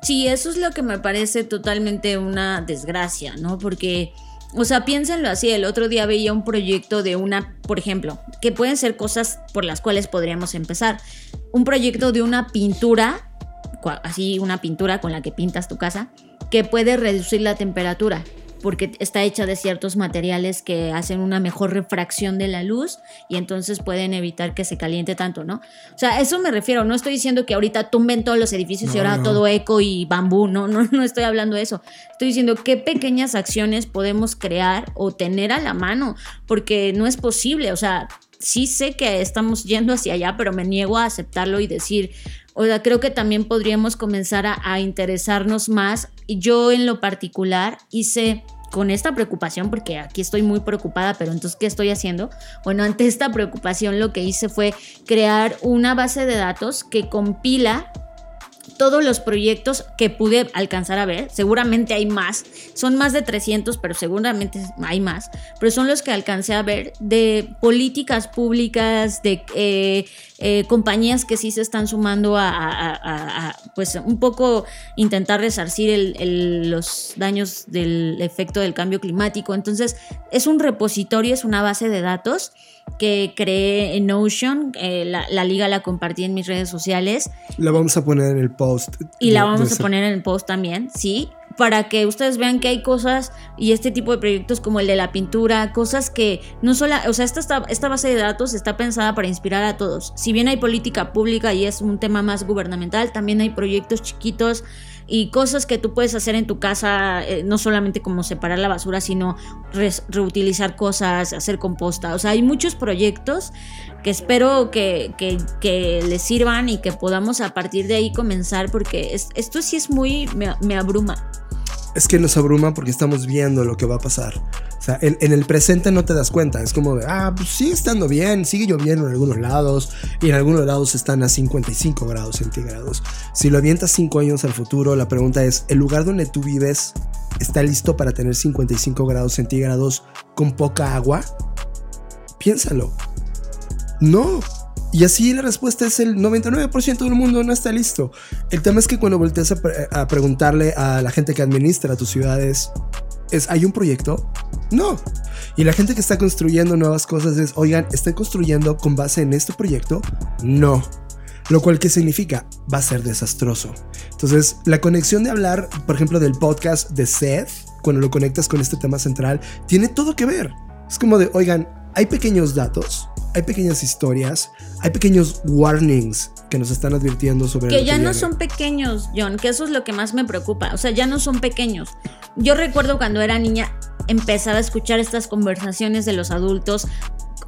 Sí, eso es lo que me parece totalmente una desgracia, ¿no? Porque, o sea, piénsenlo así, el otro día veía un proyecto de una, por ejemplo, que pueden ser cosas por las cuales podríamos empezar. Un proyecto de una pintura, así una pintura con la que pintas tu casa, que puede reducir la temperatura porque está hecha de ciertos materiales que hacen una mejor refracción de la luz y entonces pueden evitar que se caliente tanto, ¿no? O sea, eso me refiero, no estoy diciendo que ahorita tumben todos los edificios y ahora todo eco y bambú, no, no, no estoy hablando de eso. Estoy diciendo qué pequeñas acciones podemos crear o tener a la mano, porque no es posible, o sea, sí sé que estamos yendo hacia allá, pero me niego a aceptarlo y decir, o sea, creo que también podríamos comenzar a, interesarnos más. Yo en lo particular hice con esta preocupación, porque aquí estoy muy preocupada, pero entonces, ¿qué estoy haciendo? Bueno, ante esta preocupación lo que hice fue crear una base de datos que compila todos los proyectos que pude alcanzar a ver. Seguramente hay más. Son más de 300, pero seguramente hay más. Pero son los que alcancé a ver de políticas públicas, de eh, eh, compañías que sí se están sumando a, pues un poco intentar resarcir los daños del efecto del cambio climático. Entonces, es un repositorio, es una base de datos que creé en Notion. Eh, la, liga la compartí en mis redes sociales. La vamos a poner en el post. Y la vamos a poner en el post también, sí. Para que ustedes vean que hay cosas y este tipo de proyectos como el de la pintura, cosas que no solo, o sea, esta, esta base de datos está pensada para inspirar a todos. Si bien hay política pública y es un tema más gubernamental, también hay proyectos chiquitos y cosas que tú puedes hacer en tu casa, eh, no solamente como separar la basura, sino reutilizar cosas, hacer composta. O sea, hay muchos proyectos que espero que, que, les sirvan y que podamos a partir de ahí comenzar, porque esto sí es muy, me abruma. Es que nos abruma porque estamos viendo lo que va a pasar. O sea, en, el presente no te das cuenta. Es como de, ah, pues sigue estando bien, sigue lloviendo en algunos lados y en algunos lados están a 55 grados centígrados. Si lo avientas 5 años al futuro, la pregunta es, ¿el lugar donde tú vives está listo para tener 55 grados centígrados con poca agua? Piénsalo. No. Y así la respuesta es el 99% del mundo no está listo. El tema es que cuando volteas a, a preguntarle a la gente que administra tus ciudades, es, ¿hay un proyecto? No. Y la gente que está construyendo nuevas cosas es, oigan, ¿están construyendo con base en este proyecto? No. Lo cual, ¿qué significa? Va a ser desastroso. Entonces, la conexión de hablar, por ejemplo, del podcast de Seth, cuando lo conectas con este tema central, tiene todo que ver. Es como de, oigan, hay pequeños datos, hay pequeñas historias, hay pequeños warnings que nos están advirtiendo sobre que ya no son pequeños, John, que eso es lo que más me preocupa. O sea, ya no son pequeños. Yo recuerdo cuando era niña empezaba a escuchar estas conversaciones de los adultos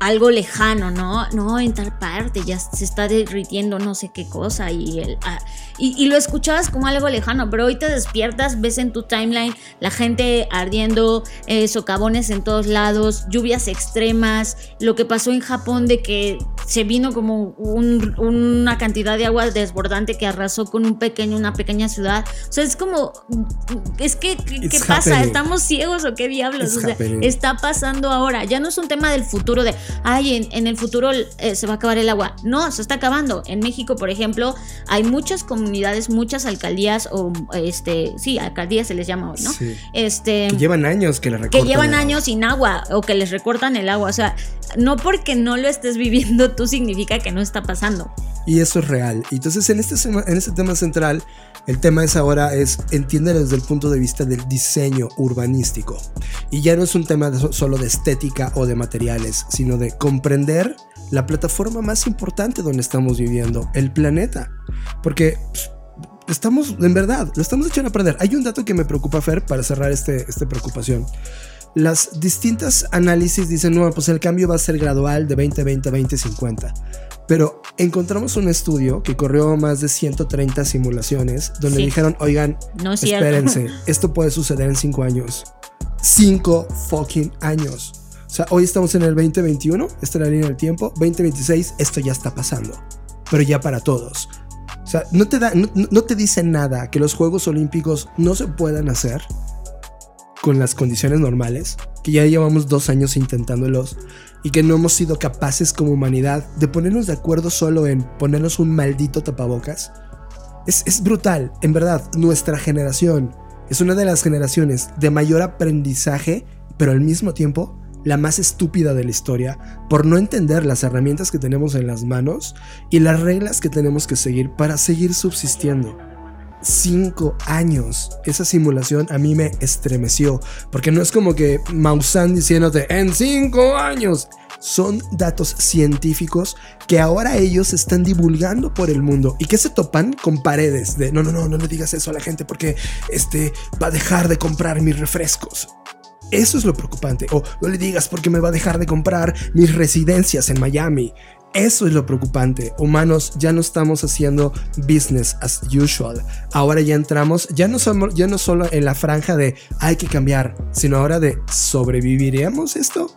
algo lejano, ¿no? No, en tal parte ya se está derritiendo no sé qué cosa y, el, ah, y, y, lo escuchabas como algo lejano, pero hoy te despiertas, ves en tu timeline la gente ardiendo, eh, socavones en todos lados, lluvias extremas, lo que pasó en Japón de que se vino como un, una cantidad de agua desbordante que arrasó con un pequeño, una pequeña ciudad. O sea, es como, es que, ¿qué, ¿qué pasa? ¿Estamos ciegos o qué diablos? O sea, está pasando ahora. Ya no es un tema del futuro de, ay, en, en el futuro eh, se va a acabar el agua. No, se está acabando. En México, por ejemplo, hay muchas comunidades, muchas alcaldías o este, sí, alcaldías se les llama hoy, ¿no? Sí. Este, que llevan años que le recortan. Que llevan años sin agua o que les recortan el agua. O sea, no porque no lo estés viviendo tú significa que no está pasando. Y eso es real. Entonces en este, en este tema central, el tema es ahora es entiéndelo desde el punto de vista del diseño urbanístico. Y ya no es un tema de, solo de estética o de materiales, sino de comprender la plataforma más importante donde estamos viviendo, el planeta. Porque pues, estamos, en verdad, lo estamos echando a perder. Hay un dato que me preocupa, Fer, para cerrar este, esta preocupación. Las distintas análisis dicen, no, pues el cambio va a ser gradual de 2020 a 2050. Pero encontramos un estudio que corrió más de 130 simulaciones donde Sí. dijeron, oigan, No es espérense, esto puede suceder en 5 años. 5 fucking años. O sea, hoy estamos en el 2021, esta es la línea del tiempo, 2026, esto ya está pasando. Pero ya para todos. O sea, no te, da, no, no te dice nada que los Juegos Olímpicos no se puedan hacer con las condiciones normales, que ya llevamos dos años intentándolos y que no hemos sido capaces como humanidad de ponernos de acuerdo solo en ponernos un maldito tapabocas. Es, es brutal, en verdad, nuestra generación es una de las generaciones de mayor aprendizaje, pero al mismo tiempo la más estúpida de la historia por no entender las herramientas que tenemos en las manos y las reglas que tenemos que seguir para seguir subsistiendo. Cinco años. Esa simulación a mí me estremeció. Porque no es como que Maussan diciéndote en cinco años. Son datos científicos que ahora ellos están divulgando por el mundo y que se topan con paredes de no, no, no, no le digas eso a la gente porque este va a dejar de comprar mis refrescos. Eso es lo preocupante. O no le digas porque me va a dejar de comprar mis residencias en Miami. Eso es lo preocupante. Humanos, ya no estamos haciendo business as usual. Ahora ya entramos, ya no, somos, ya no solo en la franja de hay que cambiar, sino ahora de sobreviviremos esto.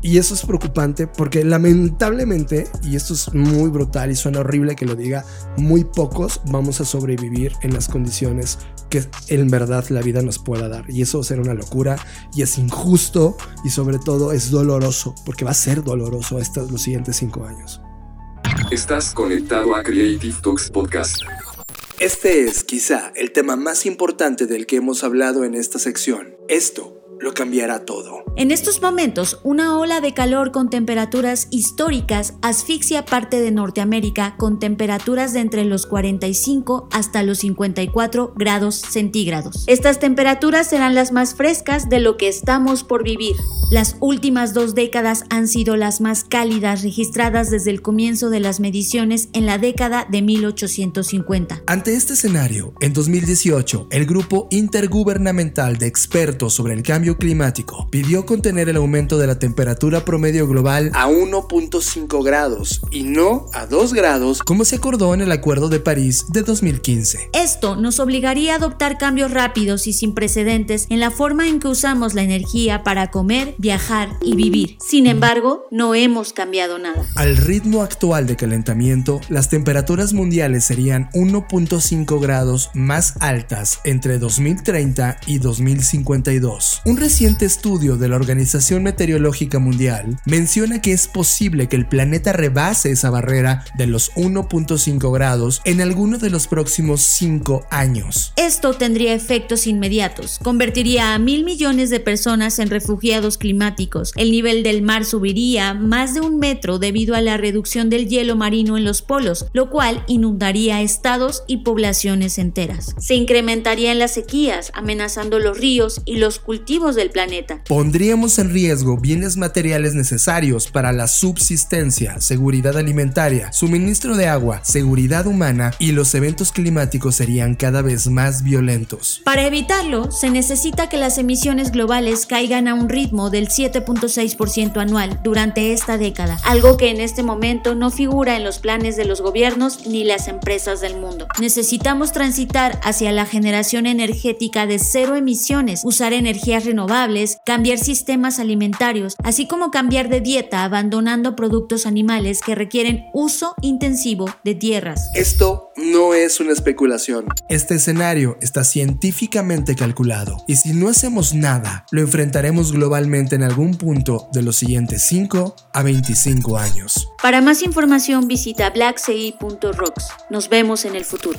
Y eso es preocupante porque lamentablemente, y esto es muy brutal y suena horrible que lo diga, muy pocos vamos a sobrevivir en las condiciones que en verdad la vida nos pueda dar. Y eso será una locura y es injusto y sobre todo es doloroso, porque va a ser doloroso estos, los siguientes cinco años. Estás conectado a Creative Talks Podcast. Este es quizá el tema más importante del que hemos hablado en esta sección. Esto lo cambiará todo. En estos momentos, una ola de calor con temperaturas históricas asfixia parte de Norteamérica con temperaturas de entre los 45 hasta los 54 grados centígrados. Estas temperaturas serán las más frescas de lo que estamos por vivir. Las últimas dos décadas han sido las más cálidas registradas desde el comienzo de las mediciones en la década de 1850. Ante este escenario, en 2018, el Grupo Intergubernamental de Expertos sobre el Cambio Cambio Climático pidió contener el aumento de la temperatura promedio global a 1.5 grados y no a 2 grados como se acordó en el Acuerdo de París de 2015. Esto nos obligaría a adoptar cambios rápidos y sin precedentes en la forma en que usamos la energía para comer, viajar y vivir. Sin embargo, no hemos cambiado nada. Al ritmo actual de calentamiento, las temperaturas mundiales serían 1.5 grados más altas entre 2030 y 2052. Un reciente estudio de la Organización Meteorológica Mundial menciona que es posible que el planeta rebase esa barrera de los 1.5 grados en alguno de los próximos 5 años. Esto tendría efectos inmediatos, convertiría a mil millones de personas en refugiados climáticos, el nivel del mar subiría más de un metro debido a la reducción del hielo marino en los polos, lo cual inundaría estados y poblaciones enteras. Se incrementarían las sequías, amenazando los ríos y los cultivos del planeta. Pondríamos en riesgo bienes materiales necesarios para la subsistencia, seguridad alimentaria, suministro de agua, seguridad humana y los eventos climáticos serían cada vez más violentos. Para evitarlo, se necesita que las emisiones globales caigan a un ritmo del 7.6% anual durante esta década, algo que en este momento no figura en los planes de los gobiernos ni las empresas del mundo. Necesitamos transitar hacia la generación energética de cero emisiones, usar energías renovables, cambiar sistemas alimentarios, así como cambiar de dieta abandonando productos animales que requieren uso intensivo de tierras. Esto no es una especulación. Este escenario está científicamente calculado y si no hacemos nada, lo enfrentaremos globalmente en algún punto de los siguientes 5 a 25 años. Para más información visita blackci.rocks. Nos vemos en el futuro.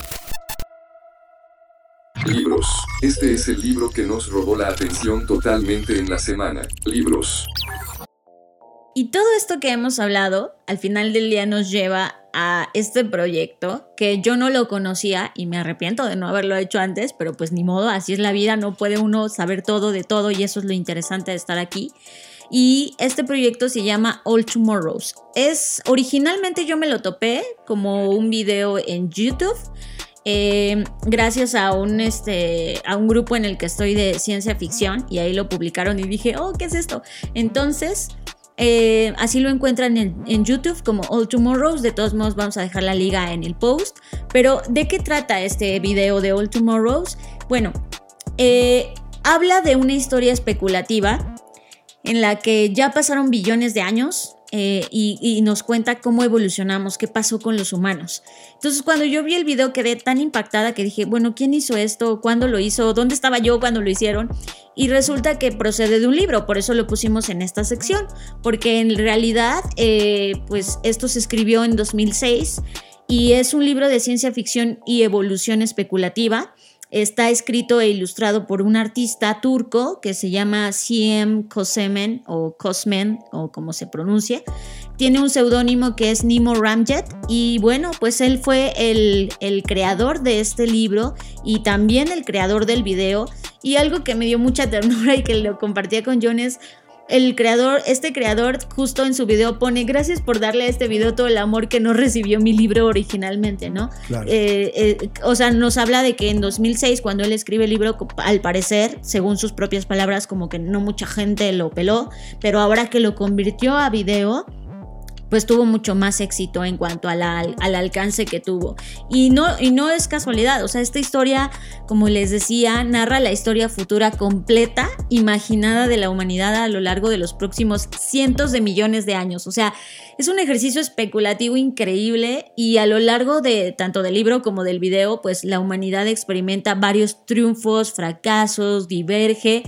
Libros. Este es el libro que nos robó la atención totalmente en la semana. Libros. Y todo esto que hemos hablado, al final del día nos lleva a este proyecto que yo no lo conocía y me arrepiento de no haberlo hecho antes, pero pues ni modo, así es la vida, no puede uno saber todo de todo y eso es lo interesante de estar aquí. Y este proyecto se llama All Tomorrows. Es originalmente yo me lo topé como un video en YouTube. Eh, gracias a un, este, a un grupo en el que estoy de ciencia ficción y ahí lo publicaron y dije, oh, ¿qué es esto? Entonces, eh, así lo encuentran en, en, YouTube como All Tomorrows. De todos modos, vamos a dejar la liga en el post. Pero, ¿de qué trata este video de All Tomorrows? Bueno, eh, habla de una historia especulativa en la que ya pasaron billones de años. Eh, y, nos cuenta cómo evolucionamos, qué pasó con los humanos. Entonces, cuando yo vi el video quedé tan impactada que dije, bueno, ¿quién hizo esto? ¿Cuándo lo hizo? ¿Dónde estaba yo cuando lo hicieron? Y resulta que procede de un libro, por eso lo pusimos en esta sección, porque en realidad, eh, pues esto se escribió en 2006 y es un libro de ciencia ficción y evolución especulativa. Está escrito e ilustrado por un artista turco que se llama Siem Kosemen o Kosmen o como se pronuncia. Tiene un seudónimo que es Nimo Ramjet y bueno, pues él fue el, creador de este libro y también el creador del video. Y algo que me dio mucha ternura y que lo compartía con John es el creador, este creador justo en su video pone gracias por darle a este video todo el amor que no recibió mi libro originalmente, ¿no? Claro. Eh, eh, o sea, nos habla de que en 2006 cuando él escribe el libro, al parecer, según sus propias palabras, como que no mucha gente lo peló, pero ahora que lo convirtió a video, pues tuvo mucho más éxito en cuanto a al alcance que tuvo. Y no, y no es casualidad, o sea, esta historia, como les decía, narra la historia futura completa, imaginada de la humanidad a lo largo de los próximos cientos de millones de años. O sea, es un ejercicio especulativo increíble y a lo largo de tanto del libro como del video, pues la humanidad experimenta varios triunfos, fracasos, diverge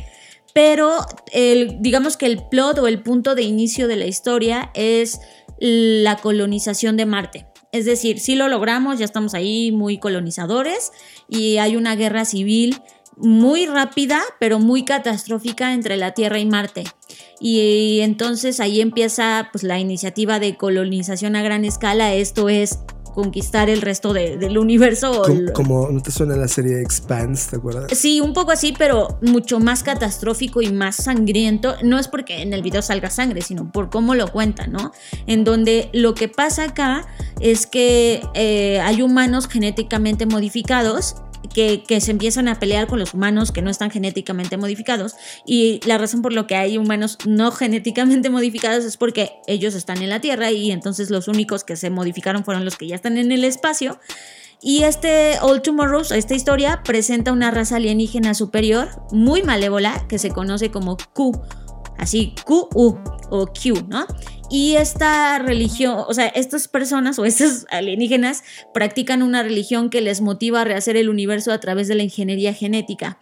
pero el, digamos que el plot o el punto de inicio de la historia es la colonización de Marte. Es decir, si lo logramos, ya estamos ahí muy colonizadores y hay una guerra civil muy rápida, pero muy catastrófica entre la Tierra y Marte. Y entonces ahí empieza pues, la iniciativa de colonización a gran escala. Esto es conquistar el resto de, del universo. Como, como, ¿no te suena la serie Expanse, te acuerdas? Sí, un poco así, pero mucho más catastrófico y más sangriento. No es porque en el video salga sangre, sino por cómo lo cuentan, ¿no? En donde lo que pasa acá es que eh, hay humanos genéticamente modificados que, se empiezan a pelear con los humanos que no están genéticamente modificados. Y la razón por la que hay humanos no genéticamente modificados es porque ellos están en la Tierra y entonces los únicos que se modificaron fueron los que ya están en el espacio. Y este All Tomorrows, esta historia, presenta una raza alienígena superior, muy malévola, que se conoce como Q. Así, Q, U o Q, ¿no? Y esta religión, o sea, estas personas o estos alienígenas practican una religión que les motiva a rehacer el universo a través de la ingeniería genética.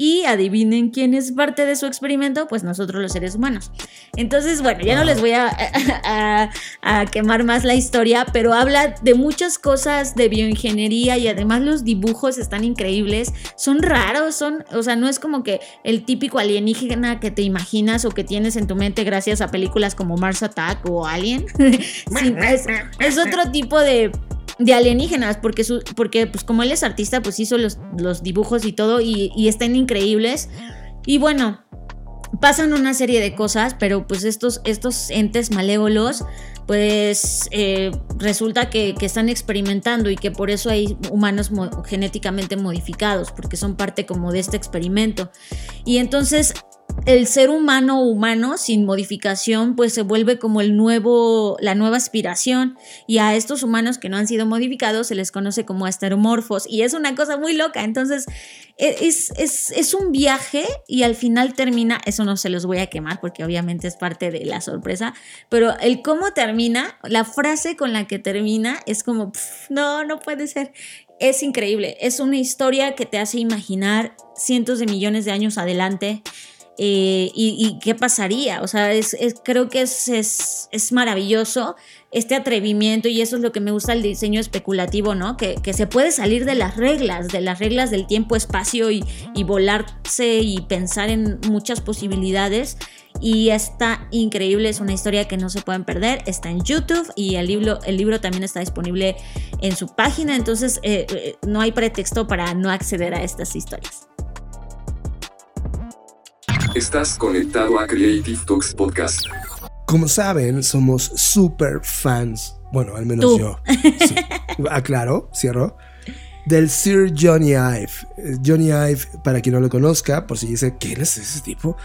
Y adivinen quién es parte de su experimento, pues nosotros los seres humanos. Entonces, bueno, ya no les voy a, quemar más la historia, pero habla de muchas cosas de bioingeniería y además los dibujos están increíbles. Son raros, son, o sea, no es como que el típico alienígena que te imaginas o que tienes en tu mente gracias a películas como Mars Attack o Alien. es otro tipo de de alienígenas, porque, su, porque pues como él es artista, pues hizo los, los dibujos y todo y, están increíbles. Y bueno, pasan una serie de cosas, pero pues estos, estos entes malévolos, pues eh, resulta que, que, están experimentando y que por eso hay humanos genéticamente modificados, porque son parte como de este experimento. Y entonces el ser humano humano sin modificación pues se vuelve como el nuevo la nueva aspiración. Y a estos humanos que no han sido modificados se les conoce como asteromorfos. Y es una cosa muy loca. Entonces e, es, es, es, un viaje y al final termina eso no se los voy a quemar porque obviamente es parte de la sorpresa pero el cómo termina la frase con la que termina es como no no puede ser es increíble. Es una historia que te hace imaginar cientos de millones de años adelante eh, y, qué pasaría. O sea, es, creo que es, es, maravilloso este atrevimiento y eso es lo que me gusta el diseño especulativo, ¿no? Que, que se puede salir de las reglas, de las reglas del tiempo, espacio y, y volarse y pensar en muchas posibilidades. Y está increíble, es una historia que no se pueden perder, está en YouTube y el libro, el libro también está disponible en su página, entonces eh, eh, no hay pretexto para no acceder a estas historias. Estás conectado a Creative Talks Podcast. Como saben, somos super fans. Bueno, al menos yo. Aclaro, cierro. Del Sir Johnny Ive. Johnny Ive, para quien no lo conozca, por si dice, ¿quién es ese tipo?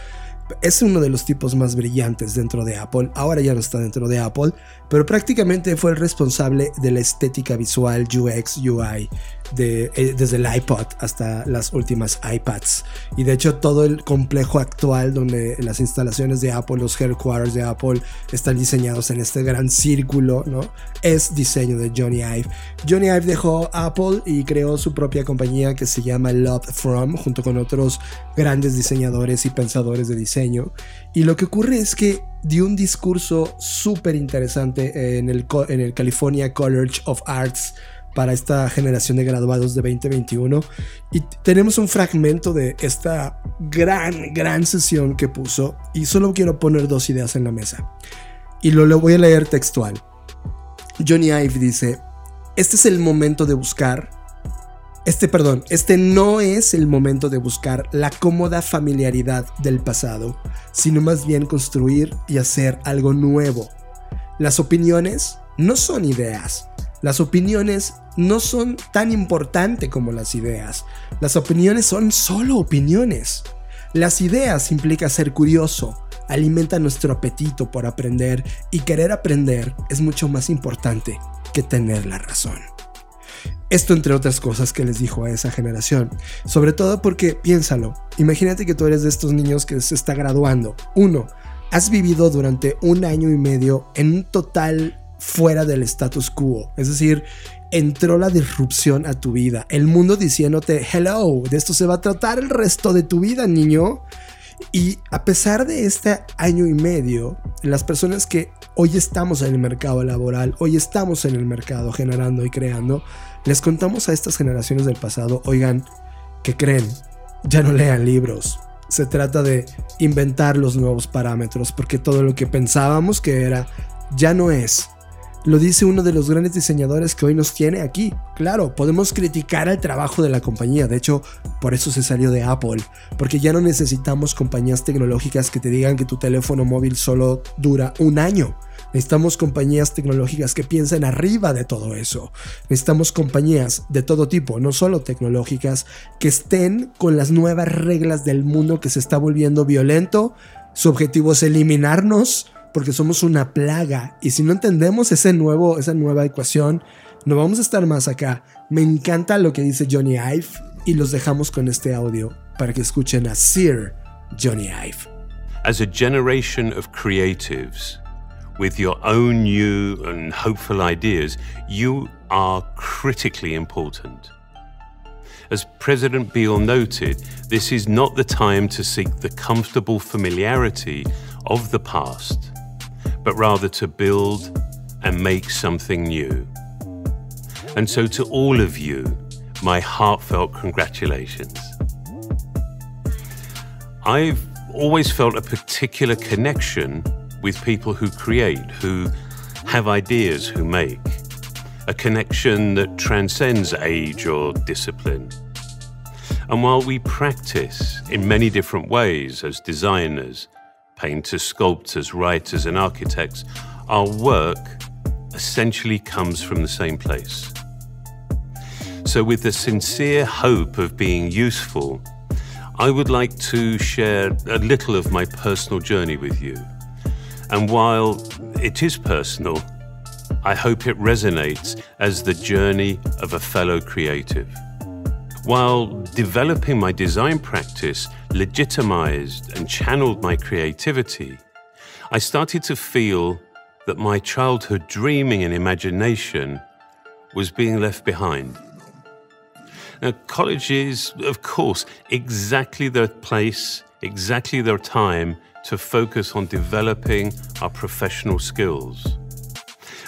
es uno de los tipos más brillantes dentro de Apple. Ahora ya no está dentro de Apple, pero prácticamente fue el responsable de la estética visual UX, UI, eh, desde el iPod hasta las últimas iPads. Y de hecho todo el complejo actual donde las instalaciones de Apple, los headquarters de Apple están diseñados en este gran círculo, ¿no? Es diseño de Johnny Ive. Johnny Ive dejó Apple y creó su propia compañía que se llama Love From, junto con otros grandes diseñadores y pensadores de diseño. Y lo que ocurre es que dio un discurso súper interesante en el California College of Arts para esta generación de graduados de 2021 y tenemos un fragmento de esta gran, gran sesión que puso y solo quiero poner dos ideas en la mesa y lo, lo voy a leer textual. Johnny Ive dice, este es el momento de buscar este, perdón, este no es el momento de buscar la cómoda familiaridad del pasado, sino más bien construir y hacer algo nuevo. Las opiniones no son ideas. Las opiniones no son tan importantes como las ideas. Las opiniones son solo opiniones. Las ideas implica ser curioso, alimenta nuestro apetito por aprender y querer aprender es mucho más importante que tener la razón. Esto entre otras cosas que les dijo a esa generación. Sobre todo porque, piénsalo, imagínate que tú eres de estos niños que se está graduando. Uno, has vivido durante un año y medio en un total fuera del status quo. Es decir, entró la disrupción a tu vida. El mundo diciéndote, hello, de esto se va a tratar el resto de tu vida, niño. Y a pesar de este año y medio, las personas que hoy estamos en el mercado laboral, hoy estamos en el mercado generando y creando, les contamos a estas generaciones del pasado, oigan, que creen, ya no lean libros. Se trata de inventar los nuevos parámetros, porque todo lo que pensábamos que era, ya no es. Lo dice uno de los grandes diseñadores que hoy nos tiene aquí. Claro, podemos criticar el trabajo de la compañía. De hecho, por eso se salió de Apple. Porque ya no necesitamos compañías tecnológicas que te digan que tu teléfono móvil solo dura un año. Necesitamos compañías tecnológicas que piensen arriba de todo eso. Necesitamos compañías de todo tipo, no solo tecnológicas, que estén con las nuevas reglas del mundo que se está volviendo violento. Su objetivo es eliminarnos porque somos una plaga. Y si no entendemos ese nuevo, esa nueva ecuación, no vamos a estar más acá. Me encanta lo que dice Johnny Ive y los dejamos con este audio para que escuchen a Sir Johnny Ive. As a generation of creatives, with your own new and hopeful ideas, you are critically important. As President Beale noted, this is not the time to seek the comfortable familiarity of the past, but rather to build and make something new. And so, to all of you, my heartfelt congratulations. I've always felt a particular connection with people who create, who have ideas, who make. A connection that transcends age or discipline. And while we practice in many different ways as designers, painters, sculptors, writers, and architects, our work essentially comes from the same place. So, with the sincere hope of being useful, I would like to share a little of my personal journey with you. And while it is personal, I hope it resonates as the journey of a fellow creative. While developing my design practice legitimized and channeled my creativity, I started to feel that my childhood dreaming and imagination was being left behind. Now, college is, of course, exactly the place, exactly the time to focus on developing our professional skills.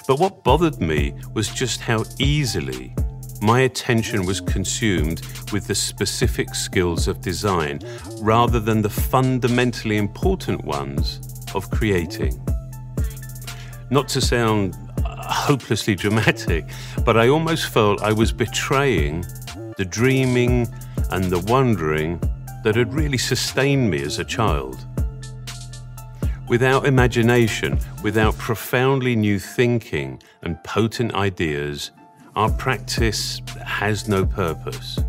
But what bothered me was just how easily my attention was consumed with the specific skills of design rather than the fundamentally important ones of creating. Not to sound uh, hopelessly dramatic, but I almost felt I was betraying the dreaming and the wondering that had really sustained me as a child. Without imagination, without profoundly new thinking and potent ideas, our practice has no purpose.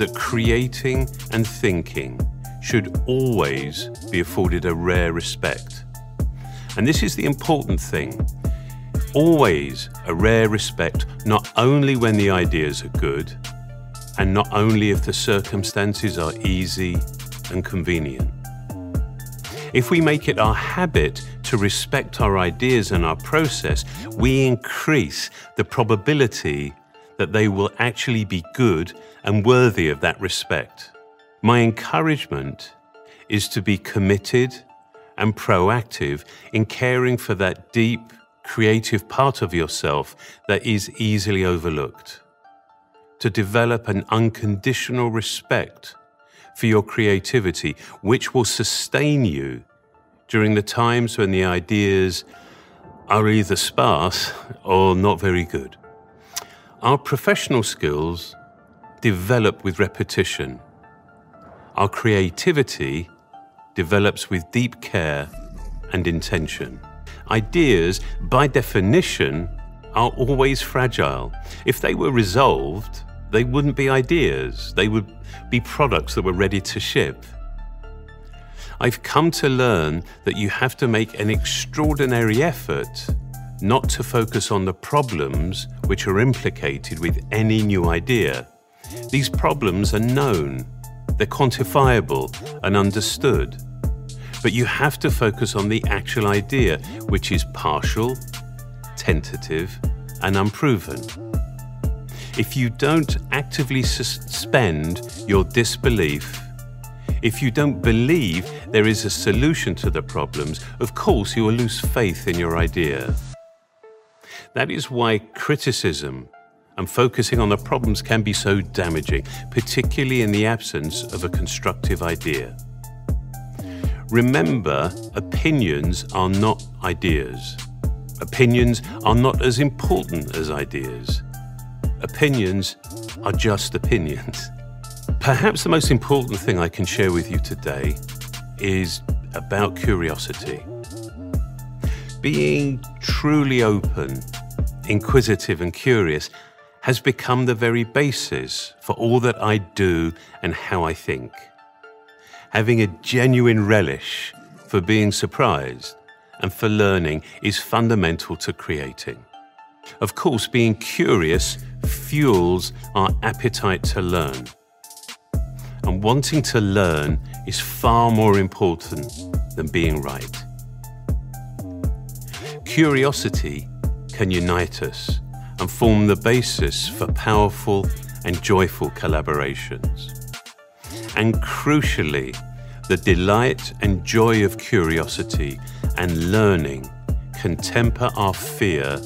That creating and thinking should always be afforded a rare respect. And this is the important thing. Always a rare respect, not only when the ideas are good, and not only if the circumstances are easy and convenient. If we make it our habit to respect our ideas and our process, we increase the probability that they will actually be good and worthy of that respect. My encouragement is to be committed and proactive in caring for that deep, creative part of yourself that is easily overlooked. To develop an unconditional respect for your creativity, which will sustain you during the times when the ideas are either sparse or not very good. Our professional skills develop with repetition. Our creativity develops with deep care and intention. Ideas, by definition, are always fragile. If they were resolved, they wouldn't be ideas, they would be products that were ready to ship. I've come to learn that you have to make an extraordinary effort not to focus on the problems which are implicated with any new idea. These problems are known, they're quantifiable and understood. But you have to focus on the actual idea, which is partial, tentative, and unproven if you don't actively suspend your disbelief, if you don't believe there is a solution to the problems, of course you will lose faith in your idea. That is why criticism and focusing on the problems can be so damaging, particularly in the absence of a constructive idea. Remember, opinions are not ideas. Opinions are not as important as ideas opinions are just opinions. Perhaps the most important thing I can share with you today is about curiosity. being truly open, inquisitive, and curious has become the very basis for all that I do and how I think. Having a genuine relish for being surprised and for learning is fundamental to creating. Of course, being curious fuels our appetite to learn. And wanting to learn is far more important than being right. Curiosity can unite us and form the basis for powerful and joyful collaborations. And crucially, the delight and joy of curiosity and learning can temper our fear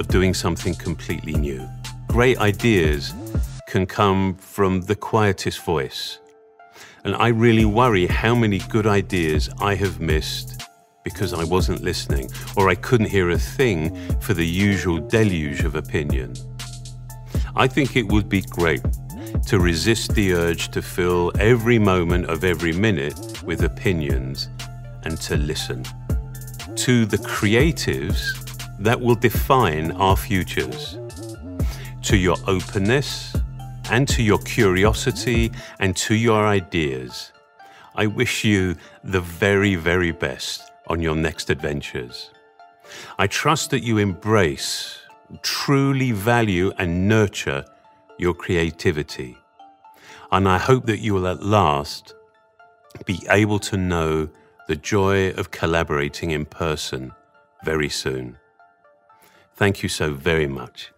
of doing something completely new. Great ideas can come from the quietest voice. And I really worry how many good ideas I have missed because I wasn't listening or I couldn't hear a thing for the usual deluge of opinion. I think it would be great to resist the urge to fill every moment of every minute with opinions and to listen to the creatives that will define our futures, to your openness and to your curiosity and to your ideas. I wish you the very, very best on your next adventures. I trust that you embrace, truly value, and nurture your creativity. And I hope that you will at last be able to know the joy of collaborating in person very soon. Thank you so very much.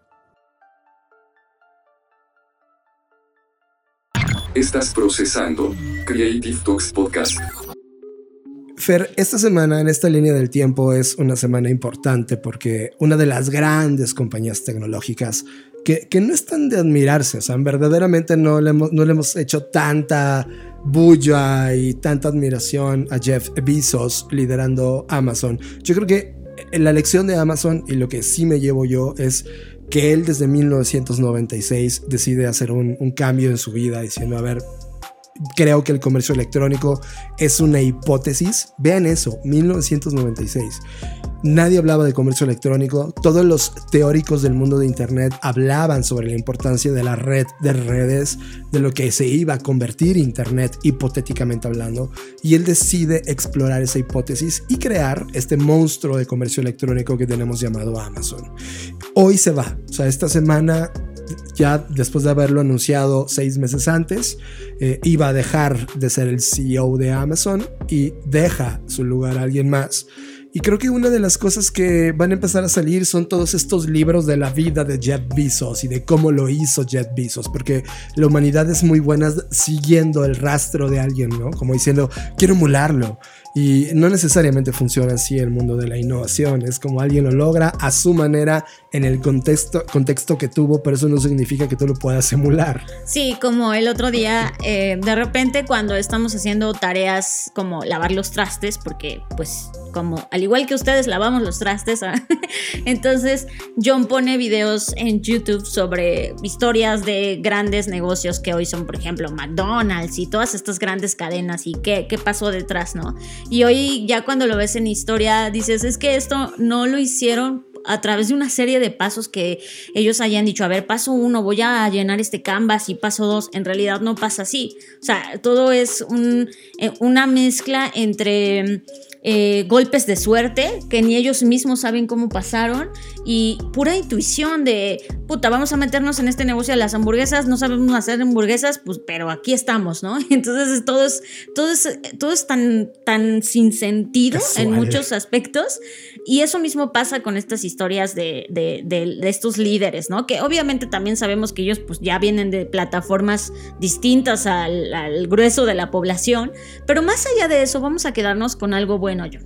Estás procesando Creative Talks Podcast. Fer, esta semana en esta línea del tiempo es una semana importante porque una de las grandes compañías tecnológicas que, que no están de admirarse, o sea, verdaderamente no le hemos, no le hemos hecho tanta bulla y tanta admiración a Jeff Bezos liderando Amazon. Yo creo que la lección de Amazon y lo que sí me llevo yo es que él desde 1996 decide hacer un, un cambio en su vida diciendo, a ver, creo que el comercio electrónico es una hipótesis. Vean eso, 1996. Nadie hablaba de comercio electrónico. Todos los teóricos del mundo de Internet hablaban sobre la importancia de la red de redes, de lo que se iba a convertir Internet hipotéticamente hablando. Y él decide explorar esa hipótesis y crear este monstruo de comercio electrónico que tenemos llamado Amazon. Hoy se va. O sea, esta semana ya después de haberlo anunciado seis meses antes, eh, iba a dejar de ser el CEO de Amazon y deja su lugar a alguien más. Y creo que una de las cosas que van a empezar a salir son todos estos libros de la vida de Jeff Bezos y de cómo lo hizo Jeff Bezos, porque la humanidad es muy buena siguiendo el rastro de alguien, ¿no? Como diciendo, quiero emularlo. Y no necesariamente funciona así el mundo de la innovación. Es como alguien lo logra a su manera en el contexto, contexto que tuvo, pero eso no significa que tú lo puedas emular. Sí, como el otro día, eh, de repente cuando estamos haciendo tareas como lavar los trastes, porque pues como al igual que ustedes lavamos los trastes, ¿ah? entonces John pone videos en YouTube sobre historias de grandes negocios que hoy son, por ejemplo, McDonald's y todas estas grandes cadenas y qué, qué pasó detrás, ¿no? Y hoy ya cuando lo ves en historia dices, es que esto no lo hicieron a través de una serie de pasos que ellos hayan dicho, a ver, paso uno, voy a llenar este canvas y paso dos, en realidad no pasa así. O sea, todo es un, eh, una mezcla entre eh, golpes de suerte que ni ellos mismos saben cómo pasaron y pura intuición de, puta, vamos a meternos en este negocio de las hamburguesas, no sabemos hacer hamburguesas, pues, pero aquí estamos, ¿no? Entonces todo es, todo es, todo es tan, tan sin sentido en muchos aspectos y eso mismo pasa con estas historias de, de, de, estos líderes, ¿no? Que obviamente también sabemos que ellos pues ya vienen de plataformas distintas al, al grueso de la población, pero más allá de eso vamos a quedarnos con algo bueno yo.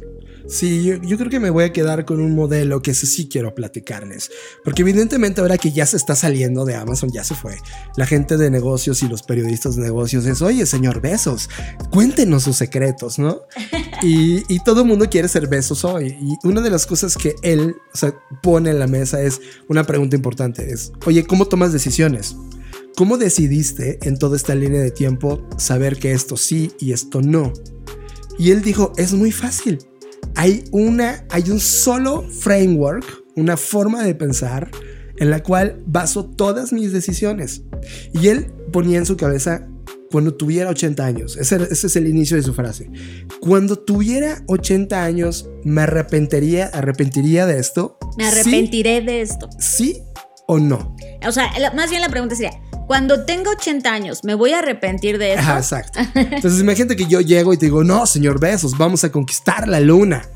Sí, yo, yo, creo que me voy a quedar con un modelo que ese sí quiero platicarles. Porque evidentemente ahora que ya se está saliendo de Amazon, ya se fue. La gente de negocios y los periodistas de negocios es, oye, señor Besos, cuéntenos sus secretos, ¿no? Y, y todo el mundo quiere ser Besos hoy. Y una de las cosas que él o sea, pone en la mesa es una pregunta importante. Es, oye, ¿cómo tomas decisiones? ¿Cómo decidiste en toda esta línea de tiempo saber que esto sí y esto no? Y él dijo, es muy fácil. Hay una, hay un solo framework, una forma de pensar en la cual baso todas mis decisiones. Y él ponía en su cabeza cuando tuviera 80 años. Ese, ese, es el inicio de su frase. Cuando tuviera 80 años, ¿me arrepentiría, arrepentiría de esto? Me arrepentiré de esto. ¿Sí o no? O sea, más bien la pregunta sería, cuando tenga 80 años, ¿me voy a arrepentir de esto? exacto. Entonces imagínate que yo llego y te digo, no, señor Besos, vamos a conquistar la luna.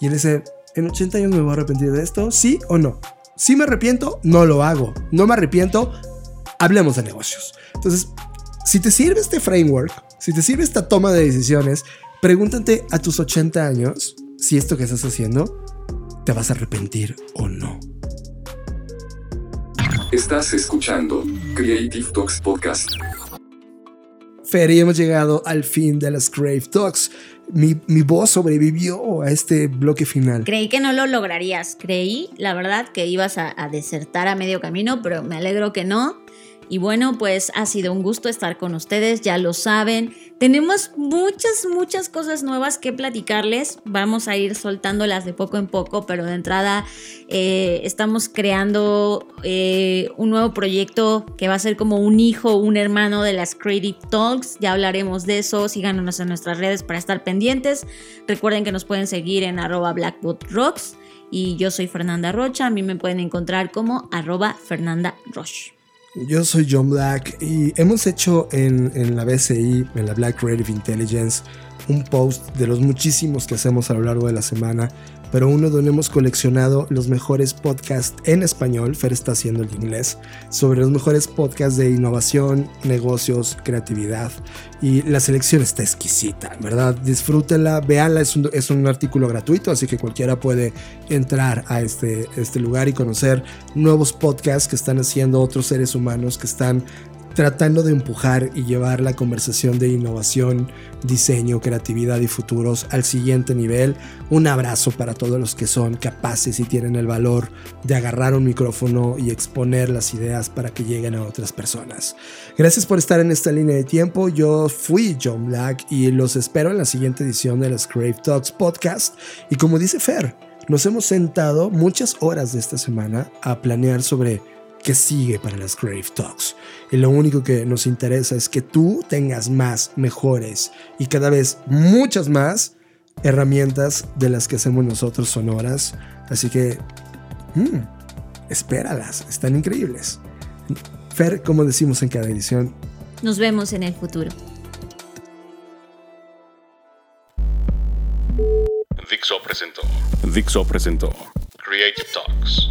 Y él dice, ¿en 80 años me voy a arrepentir de esto? ¿Sí o no? Si me arrepiento, no lo hago. No me arrepiento, hablemos de negocios. Entonces, si te sirve este framework, si te sirve esta toma de decisiones, pregúntate a tus 80 años si esto que estás haciendo te vas a arrepentir o no. Estás escuchando Creative Talks Podcast. Fer, y hemos llegado al fin de las Crave Talks. Mi, mi, voz sobrevivió a este bloque final. Creí que no lo lograrías. Creí, la verdad, que ibas a, a desertar a medio camino, pero me alegro que no. Y bueno, pues ha sido un gusto estar con ustedes, ya lo saben. Tenemos muchas, muchas cosas nuevas que platicarles. Vamos a ir soltándolas de poco en poco, pero de entrada eh, estamos creando eh, un nuevo proyecto que va a ser como un hijo, un hermano de las Creative Talks. Ya hablaremos de eso. Síganos en nuestras redes para estar pendientes. Recuerden que nos pueden seguir en arroba. Y yo soy Fernanda Rocha. A mí me pueden encontrar como arroba Fernanda Roche. Yo soy John Black y hemos hecho en, en, la BCI, en la Black Creative Intelligence, un post de los muchísimos que hacemos a lo largo de la semana pero uno donde hemos coleccionado los mejores podcasts en español, Fer está haciendo el inglés, sobre los mejores podcasts de innovación, negocios, creatividad. Y la selección está exquisita, ¿verdad? Disfrútenla, véanla, es un, es un artículo gratuito, así que cualquiera puede entrar a este, este lugar y conocer nuevos podcasts que están haciendo otros seres humanos que están tratando de empujar y llevar la conversación de innovación, diseño, creatividad y futuros al siguiente nivel. Un abrazo para todos los que son capaces y tienen el valor de agarrar un micrófono y exponer las ideas para que lleguen a otras personas. Gracias por estar en esta línea de tiempo. Yo fui John Black y los espero en la siguiente edición de los Crave Talks podcast. Y como dice Fer, nos hemos sentado muchas horas de esta semana a planear sobre qué sigue para las Crave Talks. Y lo único que nos interesa es que tú tengas más, mejores y cada vez muchas más herramientas de las que hacemos nosotros sonoras. Así que, mmm, espéralas, están increíbles. Fer, como decimos en cada edición, nos vemos en el futuro. Dixo presentó. Dixo presentó. Creative Talks.